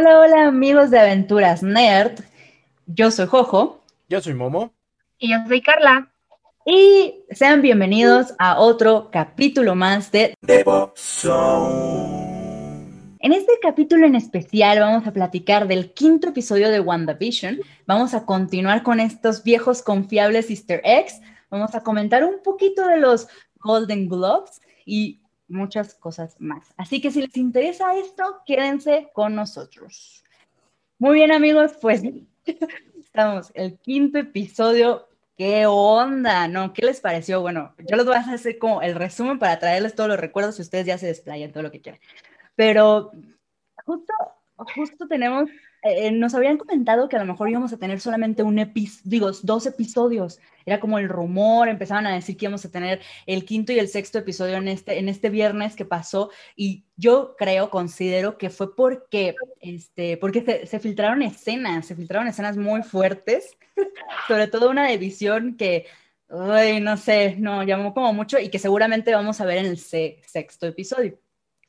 Hola, hola amigos de Aventuras Nerd. Yo soy Jojo. Yo soy Momo. Y yo soy Carla. Y sean bienvenidos a otro capítulo más de The En este capítulo en especial vamos a platicar del quinto episodio de WandaVision. Vamos a continuar con estos viejos confiables easter eggs. Vamos a comentar un poquito de los Golden Globes y muchas cosas más. Así que si les interesa esto, quédense con nosotros. Muy bien amigos, pues estamos, el quinto episodio. ¿Qué onda? ¿No? ¿Qué les pareció? Bueno, yo les voy a hacer como el resumen para traerles todos los recuerdos y ustedes ya se desplayan todo lo que quieran. Pero justo, justo tenemos eh, nos habían comentado que a lo mejor íbamos a tener solamente un episodio, digo, dos episodios. Era como el rumor, empezaban a decir que íbamos a tener el quinto y el sexto episodio en este, en este viernes que pasó. Y yo creo, considero que fue porque, este, porque se, filtraron escenas, se filtraron escenas muy fuertes, sobre todo una de que, ay, no sé, no, llamó como mucho y que seguramente vamos a ver en el sexto episodio.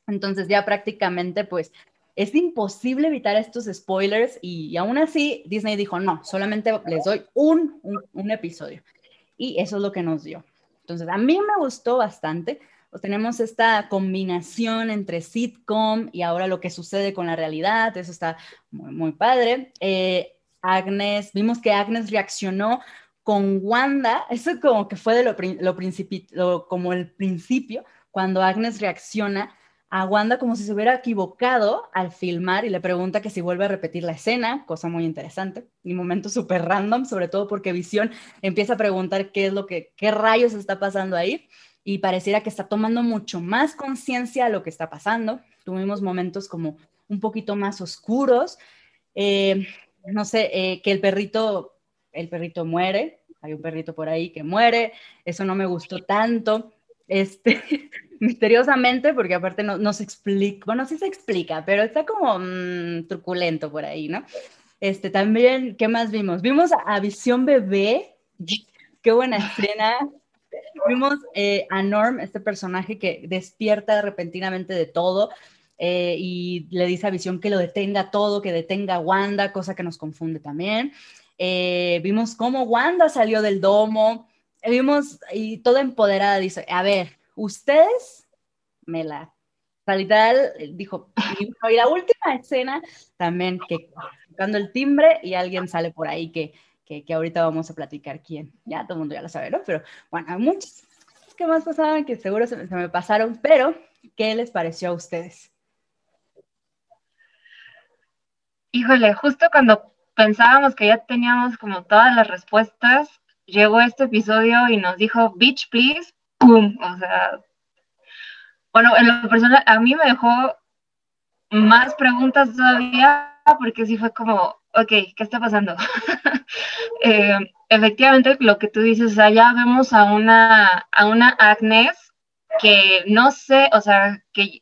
Entonces ya prácticamente pues es imposible evitar estos spoilers y, aún así Disney dijo, no, solamente les doy un, un, episodio. Y eso es lo que nos dio. Entonces, a mí me gustó bastante. Pues tenemos esta combinación entre sitcom y ahora lo que sucede con la realidad. Eso está muy, padre. Eh, Agnes, vimos que Agnes reaccionó con Wanda. Eso como que fue de lo, lo, como el principio, cuando Agnes reacciona a como si se hubiera equivocado al filmar y le pregunta que si vuelve a repetir la escena, cosa muy interesante, y momento súper random, sobre todo porque Visión empieza a preguntar qué es lo que, qué rayos está pasando ahí, y pareciera que está tomando mucho más conciencia de lo que está pasando. Tuvimos momentos como un poquito más oscuros, eh, no sé, eh, que el perrito, el perrito muere, hay un perrito por ahí que muere, eso no me gustó tanto. Este, misteriosamente, porque aparte no, se explica, bueno, sí se explica, pero está como mm, truculento por ahí, ¿no? Este, también, ¿qué más vimos? Vimos a, Visión Bebé, qué buena escena. Vimos eh, a Norm, este personaje que despierta repentinamente de todo eh, y le dice a Visión que lo detenga todo, que detenga a Wanda, cosa que nos confunde también. Eh, vimos cómo Wanda salió del domo, vimos y toda empoderada dice, a ver, ustedes me la literal dijo, y, la última escena también que tocando el timbre y alguien sale por ahí que, que, ahorita vamos a platicar quién. Ya todo el mundo ya lo sabe, ¿no? Pero bueno, hay muchos que más pasaban que seguro se, se, me pasaron, pero ¿qué les pareció a ustedes? Híjole, justo cuando pensábamos que ya teníamos como todas las respuestas, llegó este episodio y nos dijo, bitch, please, ¡pum! O sea, bueno, en lo personal, a mí me dejó más preguntas todavía, porque sí fue como, ok, ¿qué está pasando? Eh, efectivamente, lo que tú dices, allá vemos a una, a una Agnes que no sé, o sea, que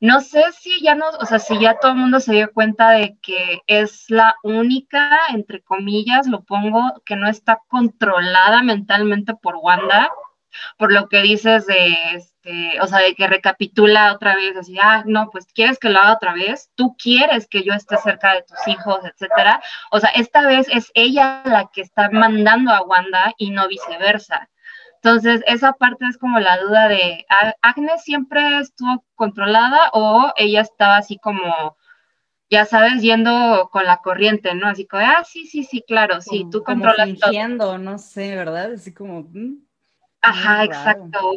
no sé si ya no, o sea, si ya todo el mundo se dio cuenta de que es la única, entre comillas, lo pongo, que no está controlada mentalmente por Wanda, por lo que dices de, este, o sea, de que recapitula otra vez, así, ah, no, pues quieres que lo haga otra vez, tú quieres que yo esté cerca de tus hijos, etcétera. O sea, esta vez es ella la que está mandando a Wanda y no viceversa. Entonces, esa parte es como la duda de, ¿Agnes siempre estuvo controlada o ella estaba así como, ya sabes, yendo con la corriente, ¿no? Así como, ah, sí, sí, sí, claro, sí, tú controlas todo. no sé, ¿verdad? Así como... Mm, Ajá, exacto.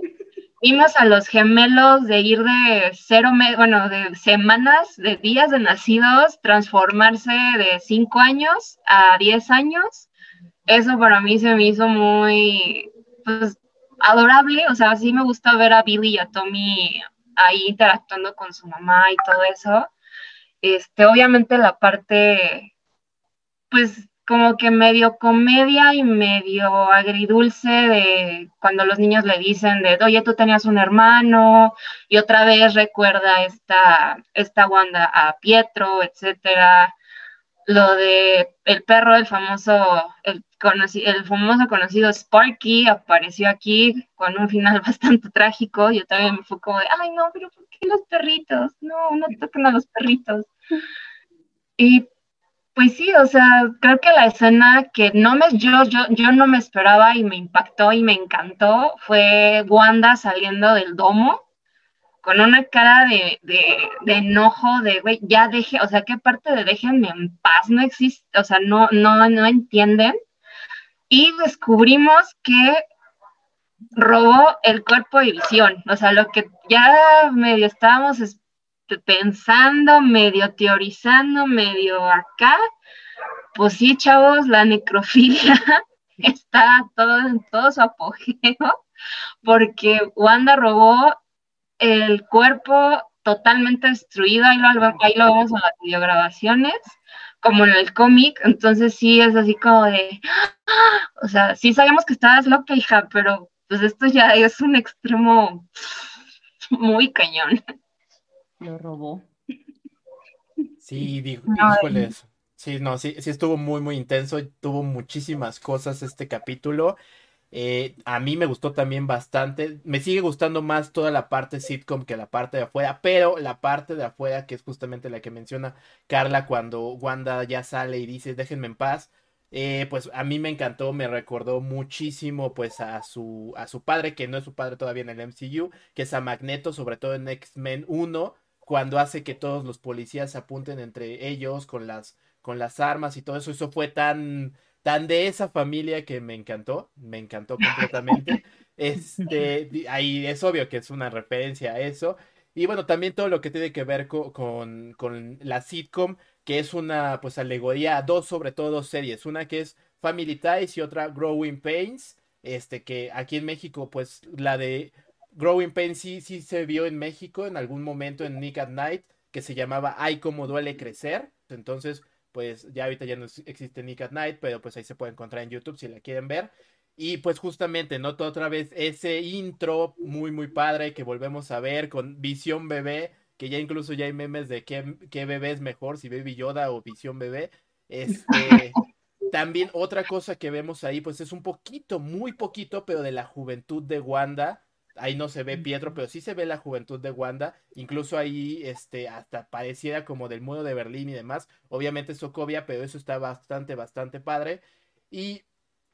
Vimos a los gemelos de ir de cero, bueno, de semanas, de días de nacidos, transformarse de cinco años a diez años. Eso para mí se me hizo muy, pues, adorable. O sea, sí me gusta ver a Billy y a Tommy ahí interactuando con su mamá y todo eso. Este, obviamente la parte, pues, como que medio comedia y medio agridulce de cuando los niños le dicen de, oye, tú tenías un hermano, y otra vez recuerda esta, esta Wanda a Pietro, etcétera. Lo de el perro, el famoso, el, el famoso conocido Sparky apareció aquí con un final bastante trágico. Yo también me fui como de, ay no, pero ¿por qué los perritos? No, no toquen a los perritos. Y pues sí, o sea, creo que la escena que no me, yo, yo, yo no me esperaba y me impactó y me encantó fue Wanda saliendo del domo con una cara de, enojo, de, güey, ya deje, o sea, ¿qué parte de déjenme en paz no existe? O sea, no, no, no entienden. Y descubrimos que robó el cuerpo de visión, o sea, lo que ya medio estábamos pensando, medio teorizando, medio acá, pues sí, chavos, la necrofilia está todo en todo su apogeo, porque Wanda robó el cuerpo totalmente destruido, ahí lo, ahí lo vemos en las videograbaciones, como en el cómic, entonces sí es así como de, o sea, sí sabemos que estabas loca, hija, pero pues esto ya es un extremo muy cañón. Lo robó. Sí, digo, Sí, no, sí, sí estuvo muy, muy intenso, tuvo muchísimas cosas este capítulo. Eh, a mí me gustó también bastante. Me sigue gustando más toda la parte sitcom que la parte de afuera, pero la parte de afuera, que es justamente la que menciona Carla cuando Wanda ya sale y dice déjenme en paz, eh, pues a mí me encantó, me recordó muchísimo pues a su, a su padre, que no es su padre todavía en el MCU, que es a Magneto, sobre todo en X-Men 1, cuando hace que todos los policías se apunten entre ellos con las, con las armas y todo eso, eso fue tan tan de esa familia que me encantó, me encantó completamente. Este, ahí es obvio que es una referencia a eso. Y bueno, también todo lo que tiene que ver con, con, la sitcom, que es una pues alegoría a dos, sobre todo dos series. Una que es Family Ties y otra Growing Pains. Este, que aquí en México, pues la de Growing Pains sí, sí se vio en México en algún momento en Nick at Night, que se llamaba Ay, cómo duele crecer. Entonces, pues ya ahorita ya no existe Nick at Night, pero pues ahí se puede encontrar en YouTube si la quieren ver. Y pues justamente noto otra vez ese intro muy muy padre que volvemos a ver con Visión Bebé, que ya incluso ya hay memes de qué, qué bebé es mejor, si Baby Yoda o Visión Bebé. Este, también otra cosa que vemos ahí, pues es un poquito, muy poquito, pero de la juventud de Wanda ahí no se ve Pietro, pero sí se ve la juventud de Wanda, incluso ahí este hasta pareciera como del muro de Berlín y demás, obviamente Sokovia, pero eso está bastante bastante padre. Y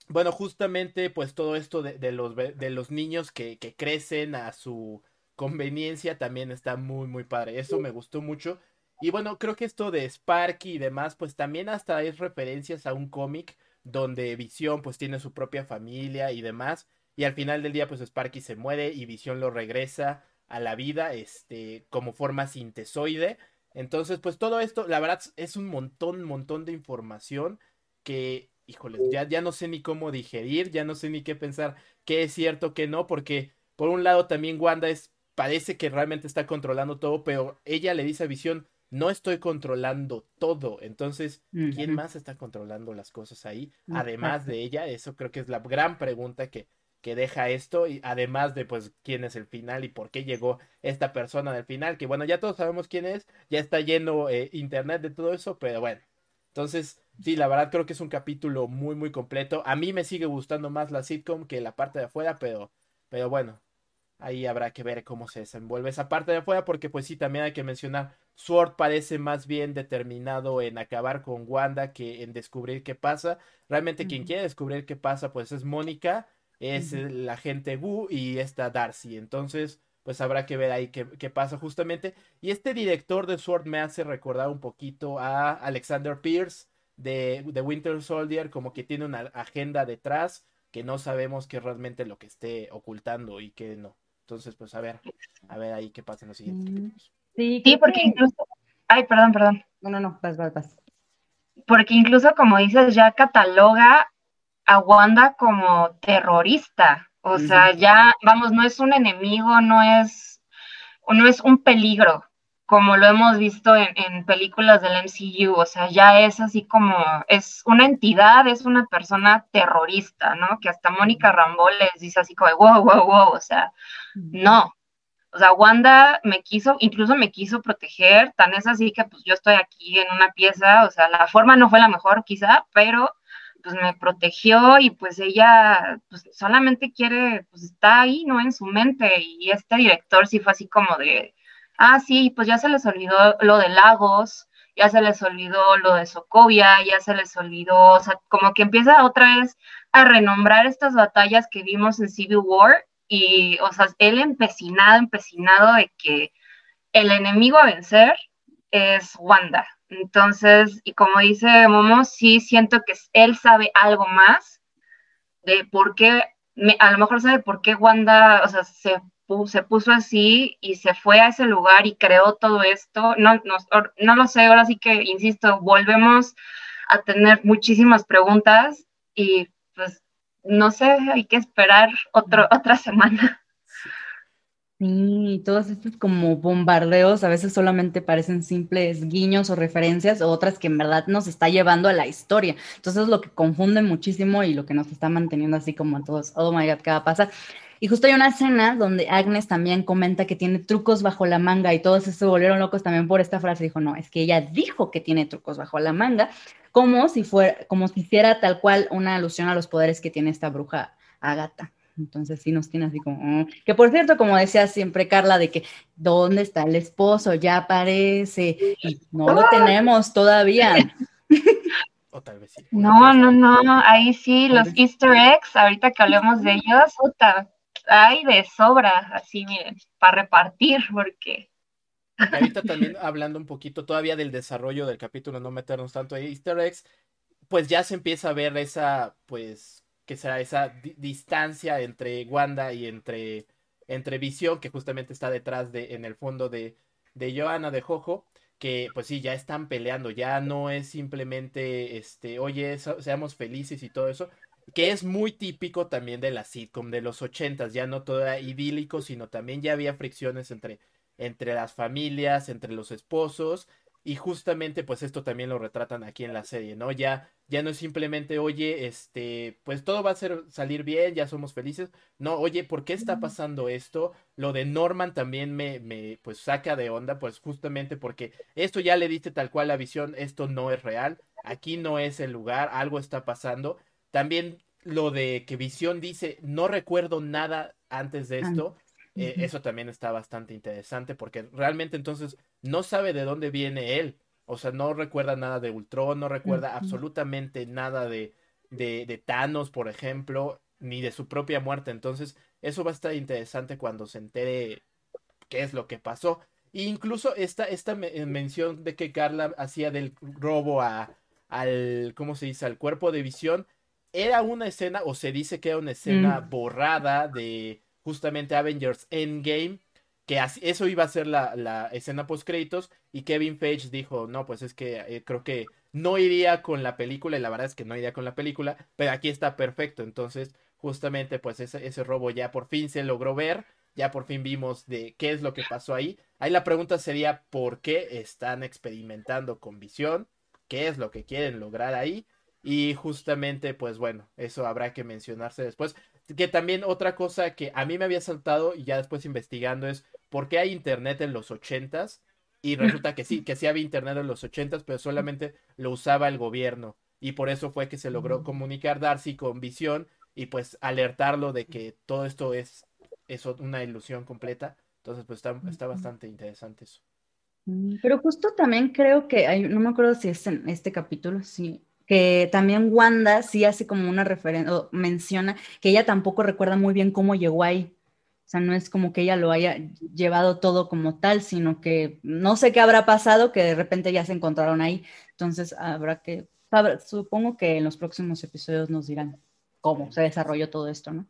bueno, justamente pues todo esto de, los, de los niños que, que, crecen a su conveniencia también está muy muy padre, eso me gustó mucho. Y bueno, creo que esto de Sparky y demás pues también hasta es referencias a un cómic donde Visión pues tiene su propia familia y demás y al final del día, pues Sparky se muere y Visión lo regresa a la vida, este, como forma sintesoide. Entonces, pues todo esto, la verdad, es un montón, montón de información que, híjole, ya, ya no sé ni cómo digerir, ya no sé ni qué pensar, qué es cierto, qué no, porque por un lado también Wanda es, parece que realmente está controlando todo, pero ella le dice a Visión, no estoy controlando todo. Entonces, ¿quién más está controlando las cosas ahí? Además de ella, eso creo que es la gran pregunta que, que deja esto y además de pues quién es el final y por qué llegó esta persona del final, que bueno, ya todos sabemos quién es, ya está lleno eh, internet de todo eso, pero bueno. Entonces, sí, la verdad creo que es un capítulo muy muy completo. A mí me sigue gustando más la sitcom que la parte de afuera, pero pero bueno, ahí habrá que ver cómo se desenvuelve esa parte de afuera porque pues sí también hay que mencionar Sword parece más bien determinado en acabar con Wanda que en descubrir qué pasa. Realmente quien quiere descubrir qué pasa pues es Mónica es la gente Wu y esta Darcy. Entonces, pues habrá que ver ahí qué, pasa justamente. Y este director de Sword me hace recordar un poquito a Alexander Pierce de, de Winter Soldier, como que tiene una agenda detrás que no sabemos qué realmente lo que esté ocultando y qué no. Entonces, pues a ver, a ver ahí qué pasa en los siguientes mm, Sí, sí porque incluso... Ay, perdón, perdón. No, no, no, vas, vas, vas. Porque incluso, como dices, ya cataloga a Wanda como terrorista. O sea, ya, vamos, no es un enemigo, no es, no es un peligro, como lo hemos visto en, películas del MCU. O sea, ya es así como, es una entidad, es una persona terrorista, ¿no? Que hasta Mónica Rambo les dice así como, wow, wow, wow, o sea, no. O sea, Wanda me quiso, incluso me quiso proteger, tan es así que pues yo estoy aquí en una pieza, o sea, la forma no fue la mejor quizá, pero pues me protegió y pues ella pues solamente quiere, pues está ahí, ¿no? En su mente y este director sí fue así como de, ah, sí, pues ya se les olvidó lo de Lagos ya se les olvidó lo de Sokovia, ya se les olvidó, o sea, como que empieza otra vez a renombrar estas batallas que vimos en Civil War y, o sea, él empecinado, empecinado de que el enemigo a vencer es Wanda. Entonces, y como dice Momo, sí siento que él sabe algo más de por qué, a lo mejor sabe por qué Wanda, o sea, se, se puso así y se fue a ese lugar y creó todo esto. No, no, no lo sé, ahora sí que, insisto, volvemos a tener muchísimas preguntas y pues no sé, hay que esperar otro, otra semana. Sí, todos estos como bombardeos a veces solamente parecen simples guiños o referencias, o otras que en verdad nos está llevando a la historia. Entonces es lo que confunde muchísimo y lo que nos está manteniendo así como a todos, oh my god, ¿qué va a pasar? Y justo hay una escena donde Agnes también comenta que tiene trucos bajo la manga y todos se volvieron locos también por esta frase. Dijo, no, es que ella dijo que tiene trucos bajo la manga, como si fuera, como si hiciera tal cual una alusión a los poderes que tiene esta bruja Agatha. Entonces sí nos tiene así como, mm". que por cierto, como decía siempre Carla, de que ¿dónde está el esposo? Ya aparece y no lo tenemos todavía. O tal vez sí. No, no, no, ahí sí, los easter eggs, ahorita que hablemos de ellos, puta, hay de sobra, así miren, para repartir, porque... Ahorita también hablando un poquito todavía del desarrollo del capítulo, no meternos tanto ahí, easter eggs, pues ya se empieza a ver esa, pues, que sea esa distancia entre Wanda y entre, entre Visión, que justamente está detrás de, en el fondo de, de Johanna, de Jojo, que pues sí, ya están peleando, ya no es simplemente, este, oye, seamos felices y todo eso, que es muy típico también de la sitcom de los ochentas, ya no todo era idílico, sino también ya había fricciones entre, entre las familias, entre los esposos, y justamente pues esto también lo retratan aquí en la serie, ¿no? Ya, ya no es simplemente, oye, este, pues todo va a ser, salir bien, ya somos felices. No, oye, ¿por qué está pasando esto? Lo de Norman también me, me pues saca de onda, pues justamente porque esto ya le dice tal cual la visión, esto no es real, aquí no es el lugar, algo está pasando. También lo de que Visión dice, no recuerdo nada antes de esto. Eh, eso también está bastante interesante porque realmente entonces no sabe de dónde viene él. O sea, no recuerda nada de Ultron, no recuerda absolutamente nada de, de, de, Thanos, por ejemplo, ni de su propia muerte. Entonces, eso va a estar interesante cuando se entere qué es lo que pasó. E incluso esta, esta eh, mención de que Carla hacía del robo a, al, ¿cómo se dice?, al cuerpo de visión, era una escena, o se dice que era una escena mm. borrada de justamente Avengers Endgame, que eso iba a ser la, escena post créditos y Kevin Feige dijo, no, pues es que eh, creo que no iría con la película y la verdad es que no iría con la película, pero aquí está perfecto, entonces justamente pues ese, ese robo ya por fin se logró ver, ya por fin vimos de qué es lo que pasó ahí. Ahí la pregunta sería por qué están experimentando con visión, qué es lo que quieren lograr ahí. Y justamente, pues bueno, eso habrá que mencionarse después. Que también otra cosa que a mí me había saltado y ya después investigando es por qué hay internet en los ochentas. Y resulta que sí, que sí había internet en los ochentas, pero solamente lo usaba el gobierno. Y por eso fue que se logró mm. comunicar Darcy con visión y pues alertarlo de que todo esto es, es una ilusión completa. Entonces, pues está, está bastante interesante eso. Mm, pero justo también creo que hay, no me acuerdo si es en este capítulo, sí, que también Wanda sí hace como una referencia, menciona que ella tampoco recuerda muy bien cómo llegó ahí. O sea, no es como que ella lo haya llevado todo como tal, sino que no sé qué habrá pasado, que de repente ya se encontraron ahí. Entonces, habrá que, supongo que en los próximos episodios nos dirán cómo se desarrolló todo esto, ¿no?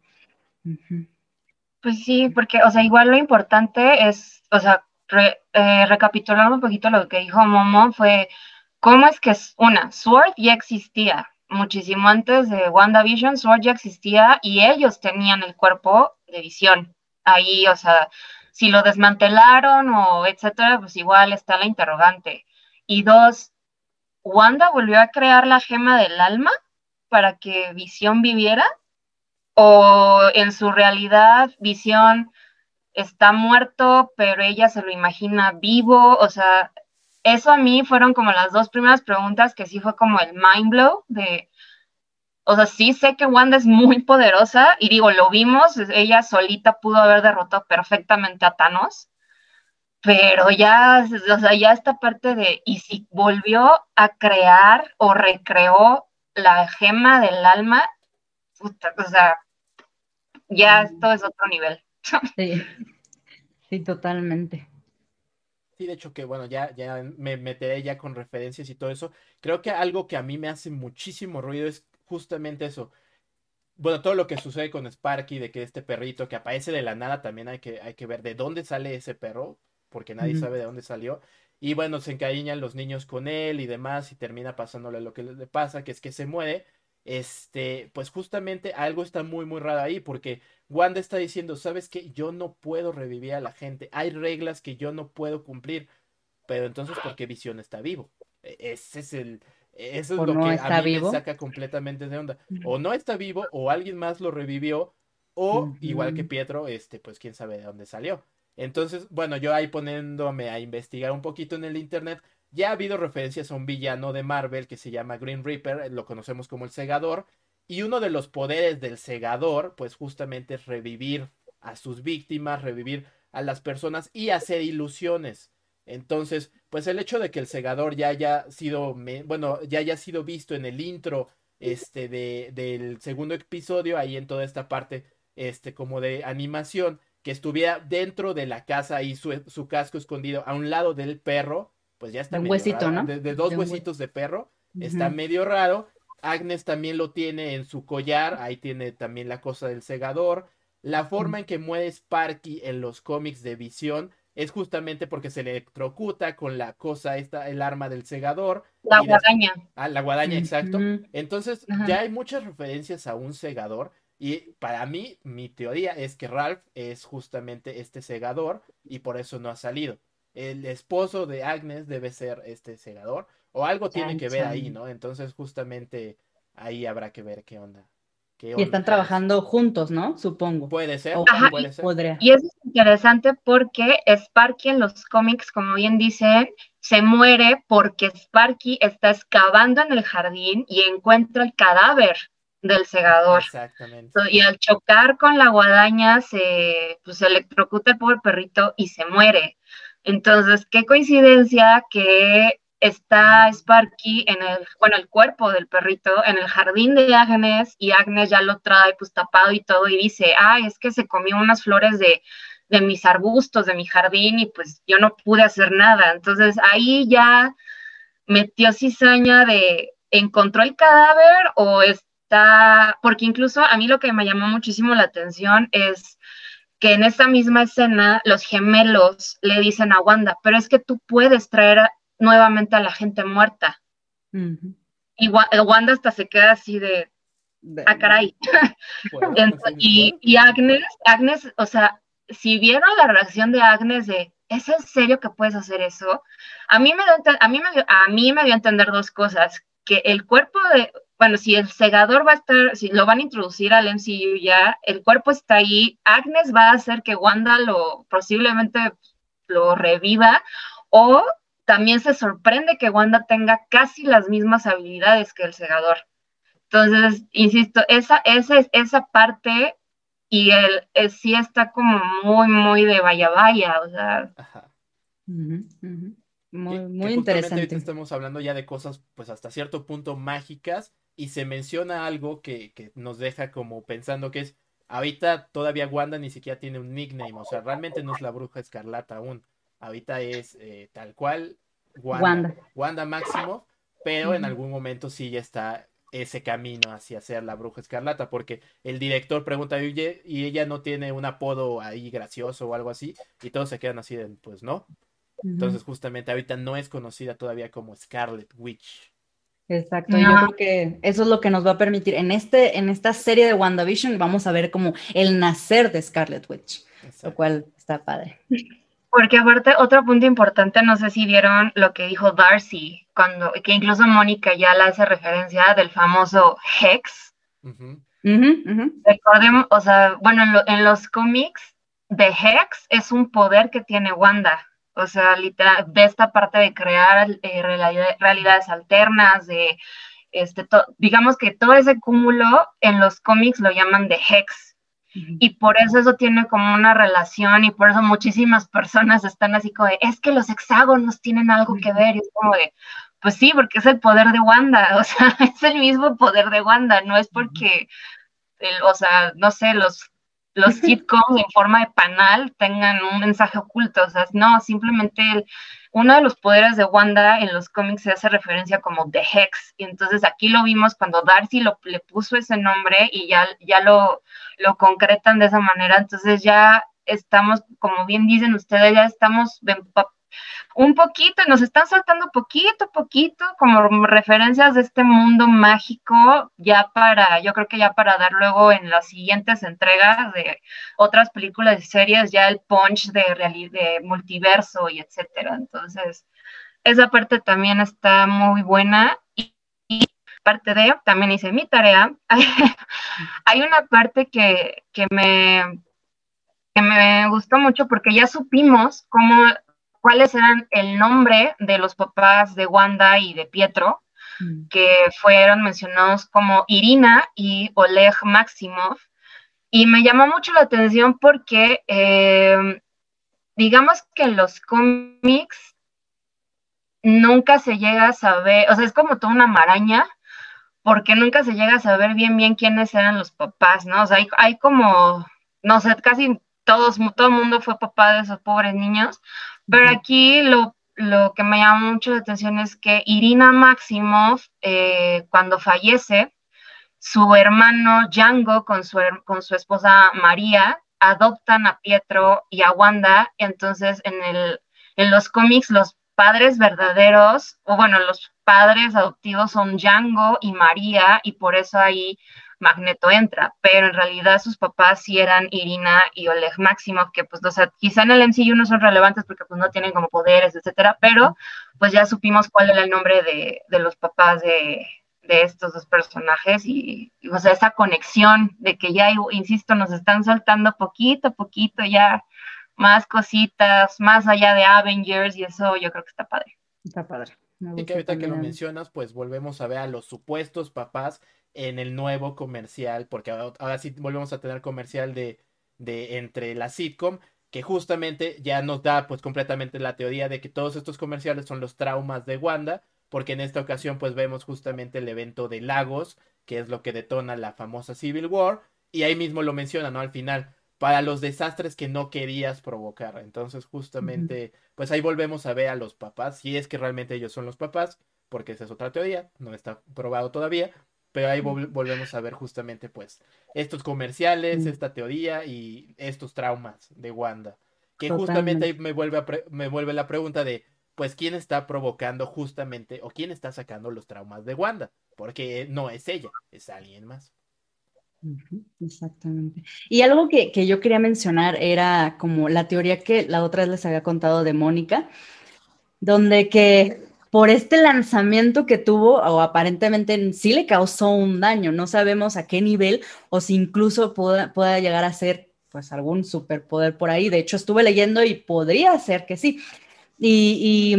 Pues sí, porque, o sea, igual lo importante es, o sea, eh, recapitulando un poquito lo que dijo Momo, fue ¿Cómo es que una? Sword ya existía. Muchísimo antes de WandaVision, Sword ya existía y ellos tenían el cuerpo de visión. Ahí, o sea, si lo desmantelaron o etcétera, pues igual está la interrogante. Y dos, ¿Wanda volvió a crear la gema del alma para que Visión viviera? ¿O en su realidad Visión está muerto, pero ella se lo imagina vivo? O sea, eso a mí fueron como las dos primeras preguntas que sí fue como el mind blow de, o sea, sí sé que Wanda es muy poderosa y digo, lo vimos, ella solita pudo haber derrotado perfectamente a Thanos, pero ya, o sea, ya esta parte de, y si volvió a crear o recreó la gema del alma, o sea, ya esto es otro nivel. Sí, sí, totalmente. Sí, de hecho que bueno, ya, ya me meteré ya con referencias y todo eso. Creo que algo que a mí me hace muchísimo ruido es justamente eso. Bueno, todo lo que sucede con Sparky, de que este perrito que aparece de la nada, también hay que, hay que ver de dónde sale ese perro, porque nadie sabe de dónde salió. Y bueno, se encariñan los niños con él y demás, y termina pasándole lo que le pasa, que es que se muere. Este, pues justamente algo está muy, muy raro ahí, porque Wanda está diciendo, ¿sabes qué? Yo no puedo revivir a la gente. Hay reglas que yo no puedo cumplir. Pero entonces, ¿por qué Visión está vivo? E, ese es el... Eso es lo que a mí me saca completamente de onda. O no está vivo, o alguien más lo revivió, o igual que Pietro, este, pues quién sabe de dónde salió. Entonces, bueno, yo ahí poniéndome a investigar un poquito en el internet, ya ha habido referencias a un villano de Marvel que se llama Green Reaper, lo conocemos como el Segador, y uno de los poderes del segador, pues justamente es revivir a sus víctimas, revivir a las personas y hacer ilusiones. Entonces, pues el hecho de que el segador ya haya sido, bueno, ya haya sido visto en el intro este de, del segundo episodio, ahí en toda esta parte, este, como de animación, que estuviera dentro de la casa y su, su casco escondido a un lado del perro, pues ya está. Un huesito, ¿no? De, dos huesitos de perro, está medio raro. Agnes también lo tiene en su collar, ahí tiene también la cosa del segador. La forma en que muere Sparky en los cómics de visión es justamente porque se electrocuta con la cosa, esta, el arma del segador. La guadaña. Ah, la guadaña, exacto. Entonces, ya hay muchas referencias a un segador. Y para mí, mi teoría es que Ralph es justamente este segador y por eso no ha salido. El esposo de Agnes debe ser este segador o algo tiene que ver ahí, ¿no? Entonces justamente ahí habrá que ver qué onda. Y están trabajando juntos, ¿no? Supongo. Puede ser, puede ser. Y eso es interesante porque Sparky en los cómics, como bien dicen, se muere porque Sparky está excavando en el jardín y encuentra el cadáver del segador. Exactamente. Y al chocar con la guadaña se, pues, se electrocuta el pobre perrito y se muere. Entonces, qué coincidencia que está Sparky en el, bueno, el cuerpo del perrito en el jardín de Agnes y Agnes ya lo trae pues tapado y todo y dice, ay, es que se comió unas flores de, de mis arbustos, de mi jardín y pues yo no pude hacer nada. Entonces ahí ya metió cizaña de, ¿encontró el cadáver o está, porque incluso a mí lo que me llamó muchísimo la atención es que en esa misma escena los gemelos le dicen a Wanda, pero es que tú puedes traer nuevamente a la gente muerta. Y Wanda hasta se queda así de, ah, caray. y, Agnes, Agnes, o sea, si vieron la reacción de Agnes de, ¿es en serio que puedes hacer eso? A mí me a mí me, a mí me dio a entender dos cosas, que el cuerpo de, bueno, si el segador va a estar, si lo van a introducir al MCU ya, el cuerpo está ahí, Agnes va a hacer que Wanda lo posiblemente lo reviva, o también se sorprende que Wanda tenga casi las mismas habilidades que el segador. Entonces, insisto, esa, esa, esa parte y el, sí está como muy, muy de vaya vaya, o sea. Muy, muy interesante. estamos hablando ya de cosas, pues hasta cierto punto mágicas, y se menciona algo que, que nos deja como pensando que es, ahorita todavía Wanda ni siquiera tiene un nickname, o sea, realmente no es la bruja escarlata aún. Ahorita es eh, tal cual Wanda, Wanda. Máximo, pero en algún momento sí ya está ese camino hacia ser la bruja escarlata, porque el director pregunta, y ella no tiene un apodo ahí gracioso o algo así, y todos se quedan así de, pues no. Entonces, justamente ahorita no es conocida todavía como Scarlet Witch. Exacto, yo creo que eso es lo que nos va a permitir. En, este, en esta serie de WandaVision vamos a ver como el nacer de Scarlet Witch, lo cual está padre. Porque aparte, otro punto importante, no sé si vieron lo que dijo Darcy, cuando, que incluso Mónica ya le hace referencia del famoso Hex. Recordemos, o sea, bueno, en, los cómics, de Hex es un poder que tiene Wanda. O sea, literal, de esta parte de crear eh, realidades alternas, de este, digamos que todo ese cúmulo en los cómics lo llaman de Hex. Y por eso eso tiene como una relación y por eso muchísimas personas están así como de, es que los hexágonos tienen algo que ver y es como de, pues sí, porque es el poder de Wanda, o sea, es el mismo poder de Wanda, no es porque, o sea, no sé, los los sitcoms en forma de panal tengan un mensaje oculto, o sea, no, simplemente el, uno de los poderes de Wanda en los cómics se hace referencia como The Hex, y entonces aquí lo vimos cuando Darcy lo, le puso ese nombre y ya, ya lo, lo concretan de esa manera, entonces ya estamos, como bien dicen ustedes, ya estamos un poquito, nos están soltando poquito a poquito como referencias de este mundo mágico, ya para, yo creo que ya para dar luego en las siguientes entregas de otras películas y series, ya el punch de, de multiverso y etcétera. Entonces, esa parte también está muy buena. Y, parte de, también hice mi tarea, hay una parte que, que me que me gustó mucho porque ya supimos cómo cuáles eran el nombre de los papás de Wanda y de Pietro, mm. que fueron mencionados como Irina y Oleg Maximov. Y me llamó mucho la atención porque, em, digamos que en los cómics nunca se llega a saber, o sea, es como toda una maraña, porque nunca se llega a saber bien bien quiénes eran los papás, ¿no? O sea, hay, hay como, no sé, casi todos, todo el mundo fue papá de esos pobres niños, pero aquí lo, que me llama mucho la atención es que Irina Maximov, eh, cuando fallece, su hermano Django con su, con su esposa María adoptan a Pietro y a Wanda, entonces en, el, en los cómics los padres verdaderos, o bueno, los padres adoptivos son Django y María, y por eso ahí Magneto entra, pero en realidad sus papás sí eran Irina y Oleg Maximov, que pues, o sea, quizá en el MCU no son relevantes porque pues no tienen como poderes, etcétera, pero pues ya supimos cuál era el nombre de, los papás de, estos dos personajes y, o sea, esa conexión de que ya, insisto, nos están soltando poquito a poquito ya más cositas, más allá de Avengers y eso yo creo que está padre. Está padre. Y que ahorita que lo mencionas, pues volvemos a ver a los supuestos papás en el nuevo comercial, porque ahora, sí volvemos a tener comercial de, de entre la sitcom, que justamente ya nos da pues completamente la teoría de que todos estos comerciales son los traumas de Wanda, porque en esta ocasión pues vemos justamente el evento de Lagos, que es lo que detona la famosa Civil War, y ahí mismo lo menciona, ¿no? Al final, para los desastres que no querías provocar. Entonces justamente, pues ahí volvemos a ver a los papás, si es que realmente ellos son los papás, porque esa es otra teoría, no está probado todavía, pero ahí volvemos a ver justamente pues estos comerciales, esta teoría y estos traumas de Wanda. Que justamente ahí me vuelve, me vuelve la pregunta de, pues, ¿quién está provocando justamente o quién está sacando los traumas de Wanda? Porque no es ella, es alguien más. Exactamente. Y algo que, que, yo quería mencionar era como la teoría que la otra vez les había contado de Mónica, donde que por este lanzamiento que tuvo, o aparentemente sí le causó un daño. No sabemos a qué nivel o si incluso pueda, llegar a ser pues algún superpoder por ahí. De hecho, estuve leyendo y podría ser que sí. Y,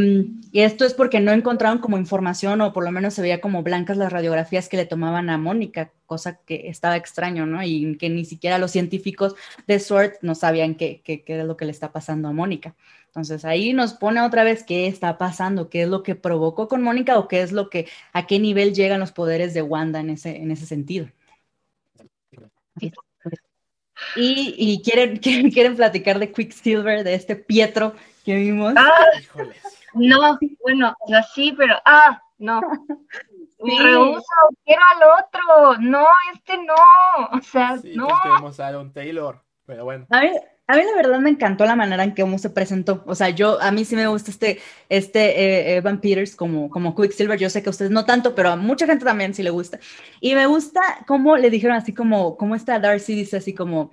y, esto es porque no encontraron como información o por lo menos se veía como blancas las radiografías que le tomaban a Mónica, cosa que estaba extraño, ¿no? Y que ni siquiera los científicos de SWORD no sabían qué, qué, qué es lo que le está pasando a Mónica. Entonces ahí nos pone otra vez qué está pasando, qué es lo que provocó con Mónica o qué es lo que, a qué nivel llegan los poderes de Wanda en ese, en ese sentido. Y, y quieren, quieren, platicar de Quicksilver, de este Pietro que vimos. Ah, no, bueno, sí, pero, ah, no. Me rehuso, quiero al otro, no, este no, o sea, no. Pues queremos a Aaron Taylor, pero bueno. A ver, a mí la verdad me encantó la manera en que cómo se presentó. O sea, yo, a mí sí me gusta este, este eh, Evan Peters como, como Quicksilver. Yo sé que a ustedes no tanto, pero a mucha gente también sí le gusta. Y me gusta cómo le dijeron así como, cómo está Darcy dice así como,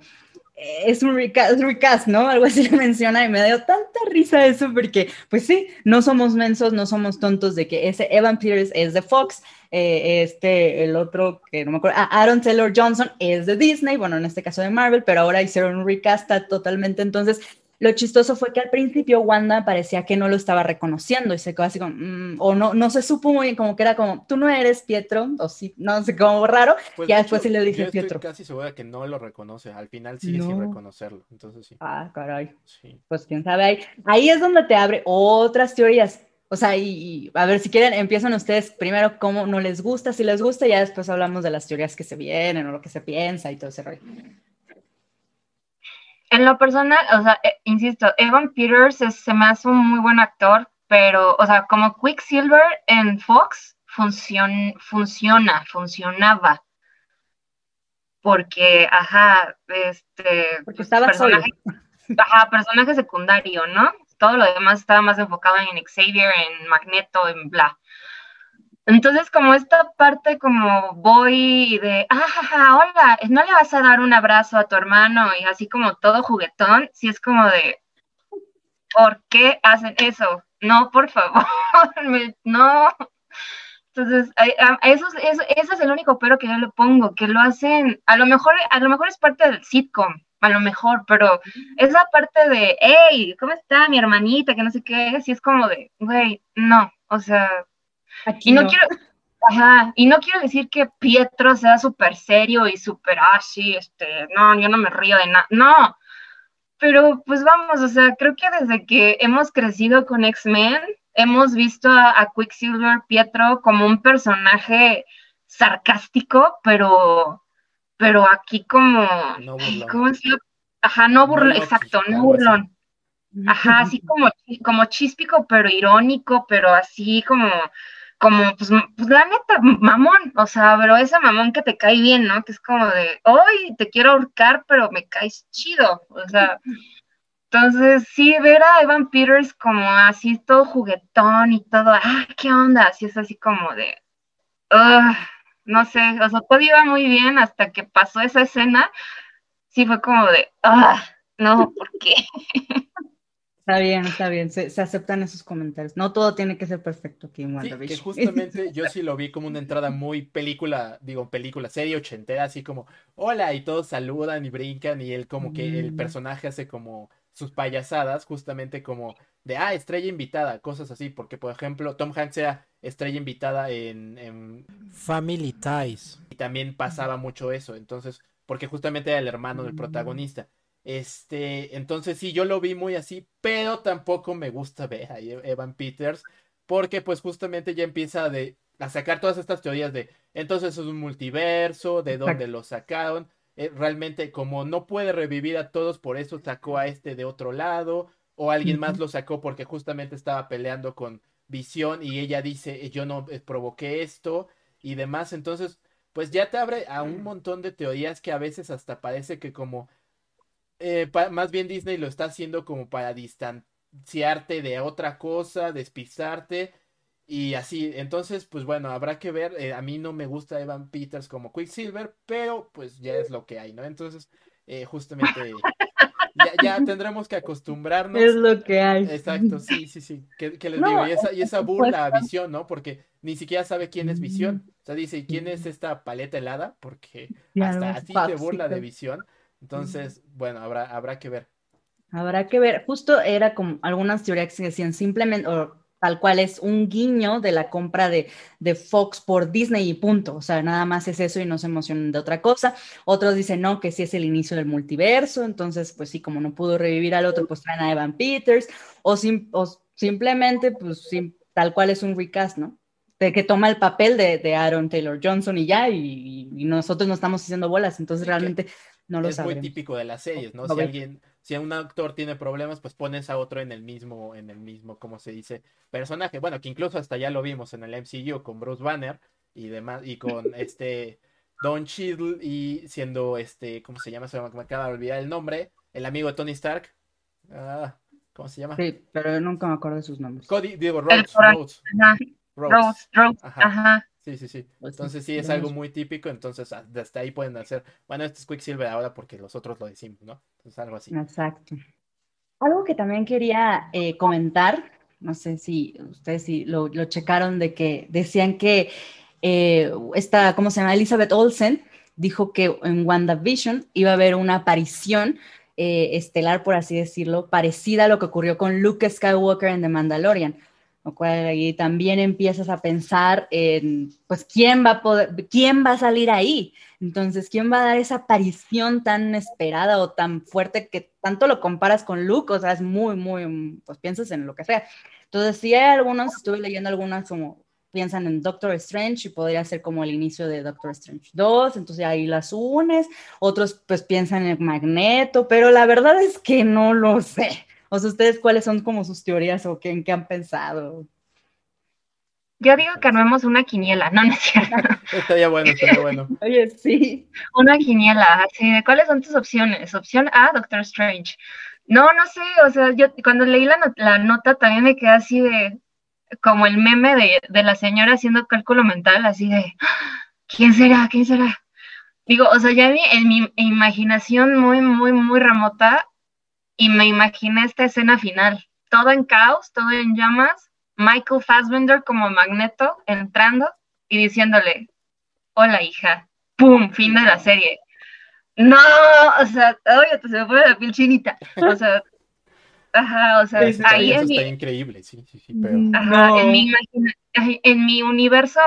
eh, es un recast, ¿no? Algo así le menciona y me dio tanta risa eso porque, pues sí, no somos mensos, no somos tontos de que ese Evan Peters es de Fox, eh, este, el otro, que no me acuerdo, ah, Aaron Taylor Johnson es de Disney, bueno, en este caso de Marvel, pero ahora hicieron un recast totalmente, entonces lo chistoso fue que al principio Wanda parecía que no lo estaba reconociendo y se quedó así como, mm", o no, no se supo muy bien, como que era como, tú no eres Pietro, o sí, no sé, como raro, y ya después sí le dije yo Pietro. Estoy casi segura que no lo reconoce, al final sigue sin reconocerlo, entonces sí. Ah, caray. Sí. Pues quién sabe, ahí, ahí es donde te abre otras teorías. O sea, y, a ver si quieren, empiezan ustedes primero cómo no les gusta, si les gusta, y ya después hablamos de las teorías que se vienen o lo que se piensa y todo ese rollo. En lo personal, o sea, eh, insisto, Evan Peters se me hace un muy buen actor, pero, o sea, como Quicksilver en Fox funciona, funcionaba. Porque, ajá, este. Porque estaba personaje, Ajá, personaje secundario, ¿no? Todo lo demás estaba más enfocado en Xavier, en Magneto, en bla. Entonces, como esta parte como voy de, ah, hola, ¿no le vas a dar un abrazo a tu hermano? Y así como todo juguetón, sí es como de, ¿por qué hacen eso? No, por favor, no. Entonces, eso, eso, ese es el único pero que yo le pongo, que lo hacen, a lo mejor, a lo mejor es parte del sitcom, a lo mejor, pero esa parte de, hey, ¿cómo está mi hermanita? Que no sé qué, sí es como de, güey, no, o sea, y no, quiero, ajá, y no quiero decir que Pietro sea súper serio y súper, ah, sí, este, no, yo no me río de nada, no, pero pues vamos, o sea, creo que desde que hemos crecido con X-Men, hemos visto a, Quicksilver Pietro como un personaje sarcástico, pero, pero aquí como, ¿cómo es Ajá, no burlón, exacto, no burlón. Ajá, así como, como chíspico, pero irónico, pero así como como, pues, pues, la neta, mamón, o sea, pero ese mamón que te cae bien, ¿no? Que es como de, hoy te quiero ahorcar, pero me caes chido, o sea, entonces sí, ver a Evan Peters como así todo juguetón y todo, ah, ¿qué onda? Así es así como de, no sé, o sea, todo iba muy bien hasta que pasó esa escena, sí fue como de, ah, no, ¿por qué? Está bien, está bien, se, aceptan esos comentarios. No todo tiene que ser perfecto aquí en WandaVision. Sí, que justamente yo sí lo vi como una entrada muy película, digo, película serie ochentera, así como, hola, y todos saludan y brincan, y él como que el mm. personaje hace como sus payasadas, justamente como de, ah, estrella invitada, cosas así, porque por ejemplo, Tom Hanks era estrella invitada en... en... Family Ties. Y también pasaba mucho eso, entonces, porque justamente era el hermano del protagonista. Este, entonces sí, yo lo vi muy así, pero tampoco me gusta ver a Evan Peters, porque pues justamente ya empieza de, a sacar todas estas teorías de, entonces es un multiverso, de dónde lo sacaron, eh, realmente como no puede revivir a todos, por eso sacó a este de otro lado, o alguien más lo sacó porque justamente estaba peleando con Visión y ella dice, yo no eh, provoqué esto y demás, entonces pues ya te abre a un montón de teorías que a veces hasta parece que como eh, más bien Disney lo está haciendo como para distanciarte de otra cosa, despistarte y así. Entonces, pues bueno, habrá que ver. Eh, a mí no me gusta Evan Peters como Quicksilver, pero pues ya es lo que hay, ¿no? Entonces, eh, justamente ya, tendremos que acostumbrarnos. Es lo que hay. Exacto, sí, sí, sí. Que, les digo, y esa, y esa burla a visión, ¿no? Porque ni siquiera sabe quién es visión. O sea, dice, ¿y quién es esta paleta helada? Porque hasta así te burla de visión. Entonces, bueno, habrá, habrá que ver. Habrá que ver. Justo era como algunas teorías que decían simplemente, o tal cual es un guiño de la compra de, Fox por Disney y punto. O sea, nada más es eso y no se emocionan de otra cosa. Otros dicen, no, que sí es el inicio del multiverso. Entonces, pues sí, como no pudo revivir al otro, pues traen a Evan Peters. O, simplemente, pues tal cual es un recast, ¿no? De que toma el papel de, Aaron Taylor Johnson y ya, y, y, nosotros no estamos haciendo bolas. Entonces, realmente es muy típico de las series, ¿no? Si alguien, si un actor tiene problemas, pues pones a otro en el mismo, en el mismo, ¿cómo se dice? Personaje. Bueno, que incluso hasta ya lo vimos en el MCU con Bruce Banner y demás, y con este Don Cheadle y siendo este, ¿cómo se llama? Se me acaba de olvidar el nombre, el amigo de Tony Stark. Ah, ¿Cómo se llama? Sí, pero nunca me acuerdo de sus nombres. Cody, digo, Rhodes. Rhodes. Rhodes. Rhodes. Ajá. Sí, sí, sí. Pues entonces sí es algo muy típico, entonces hasta ahí pueden hacer, bueno, este es Quicksilver ahora porque los otros lo decimos, ¿no? Entonces algo así. Exacto. Algo que también quería eh, comentar, no sé si ustedes sí lo, checaron, de que decían que eh, esta, ¿cómo se llama? Elizabeth Olsen dijo que en WandaVision iba a haber una aparición eh, estelar, por así decirlo, parecida a lo que ocurrió con Luke Skywalker en The Mandalorian lo cual ahí también empiezas a pensar en, pues, quién va a poder, quién va a salir ahí. Entonces, ¿quién va a dar esa aparición tan esperada o tan fuerte que tanto lo comparas con Luke? O sea, es muy, muy, pues piensas en lo que sea. Entonces, si hay algunos, estuve leyendo algunas como piensan en Doctor Strange y podría ser como el inicio de Doctor Strange 2, entonces ahí las unes, otros pues piensan en Magneto, pero la verdad es que no lo sé. O sea, ¿ustedes cuáles son como sus teorías o qué, en qué han pensado? Yo digo que armemos una quiniela, no, no es cierto. estaría bueno, estaría bueno. Oye, sí. Una quiniela, así de cuáles son tus opciones. Opción A, Doctor Strange. No, no sé, o sea, yo cuando leí la, la nota también me quedé así de, como el meme de, de la señora haciendo cálculo mental, así de, ¿quién será? ¿Quién será? Digo, o sea, ya en mi imaginación muy, muy, muy remota, y me imaginé esta escena final, todo en caos, todo en llamas, Michael Fassbender como Magneto entrando y diciéndole, hola hija, ¡pum! Fin de la serie. No, o sea, oye, se me pone la piel chinita. O sea, ajá, o sea, ahí es está increíble, sí, sí, sí, pero... Ajá, en, mi en mi universo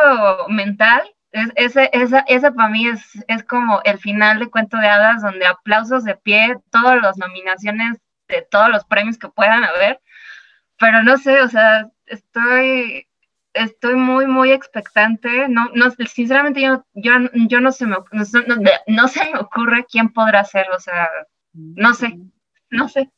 mental, es, ese, esa, para mí es, es como el final de Cuento de Hadas, donde aplausos de pie, todas las nominaciones de todos los premios que puedan haber, pero no sé, o sea, estoy, estoy muy, muy expectante, no, no, sinceramente yo, yo, yo no, se me, no, no se me ocurre quién podrá ser, o sea, no sé, no sé.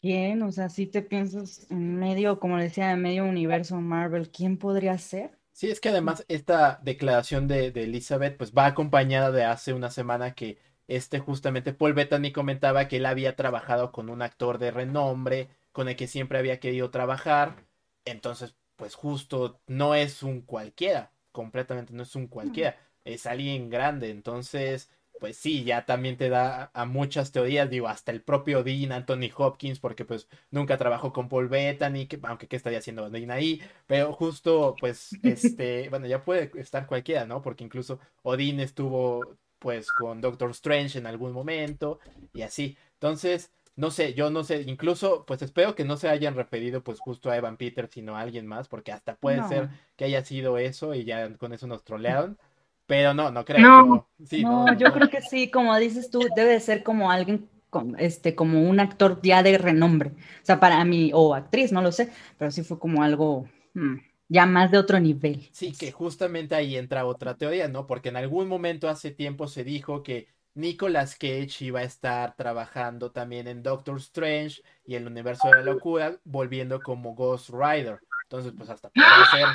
¿Quién? O sea, si te piensas en medio, como decía, en medio universo Marvel, ¿quién podría ser? Sí, es que además esta declaración de, Elizabeth pues va acompañada de hace una semana que este justamente Paul Bettany comentaba que él había trabajado con un actor de renombre, con el que siempre había querido trabajar, entonces pues justo no es un cualquiera, completamente no es un cualquiera, es alguien grande, entonces pues sí, ya también te da a muchas teorías, digo, hasta el propio Dean, Anthony Hopkins, porque pues nunca trabajó con Paul Bettany, que, aunque qué estaría haciendo Dean ahí, pero justo pues este, bueno, ya puede estar cualquiera, ¿no? Porque incluso Odin estuvo pues con Doctor Strange en algún momento y así. Entonces, no sé, yo no sé, incluso pues espero que no se hayan referido pues justo a Evan Peters, sino a alguien más, porque hasta puede ser que haya sido eso y ya con eso nos trolearon. Pero no, no creo. No, no, yo creo que sí, como dices tú, debe ser como alguien, este, como un actor ya de renombre. O sea, para mí, o actriz, no lo sé, pero sí fue como algo hmm, ya más de otro nivel. Sí, que justamente ahí entra otra teoría, ¿no? Porque en algún momento hace tiempo se dijo que Nicolas Cage iba a estar trabajando también en Doctor Strange y el universo de la locura, volviendo como Ghost Rider. Entonces, pues hasta puede ser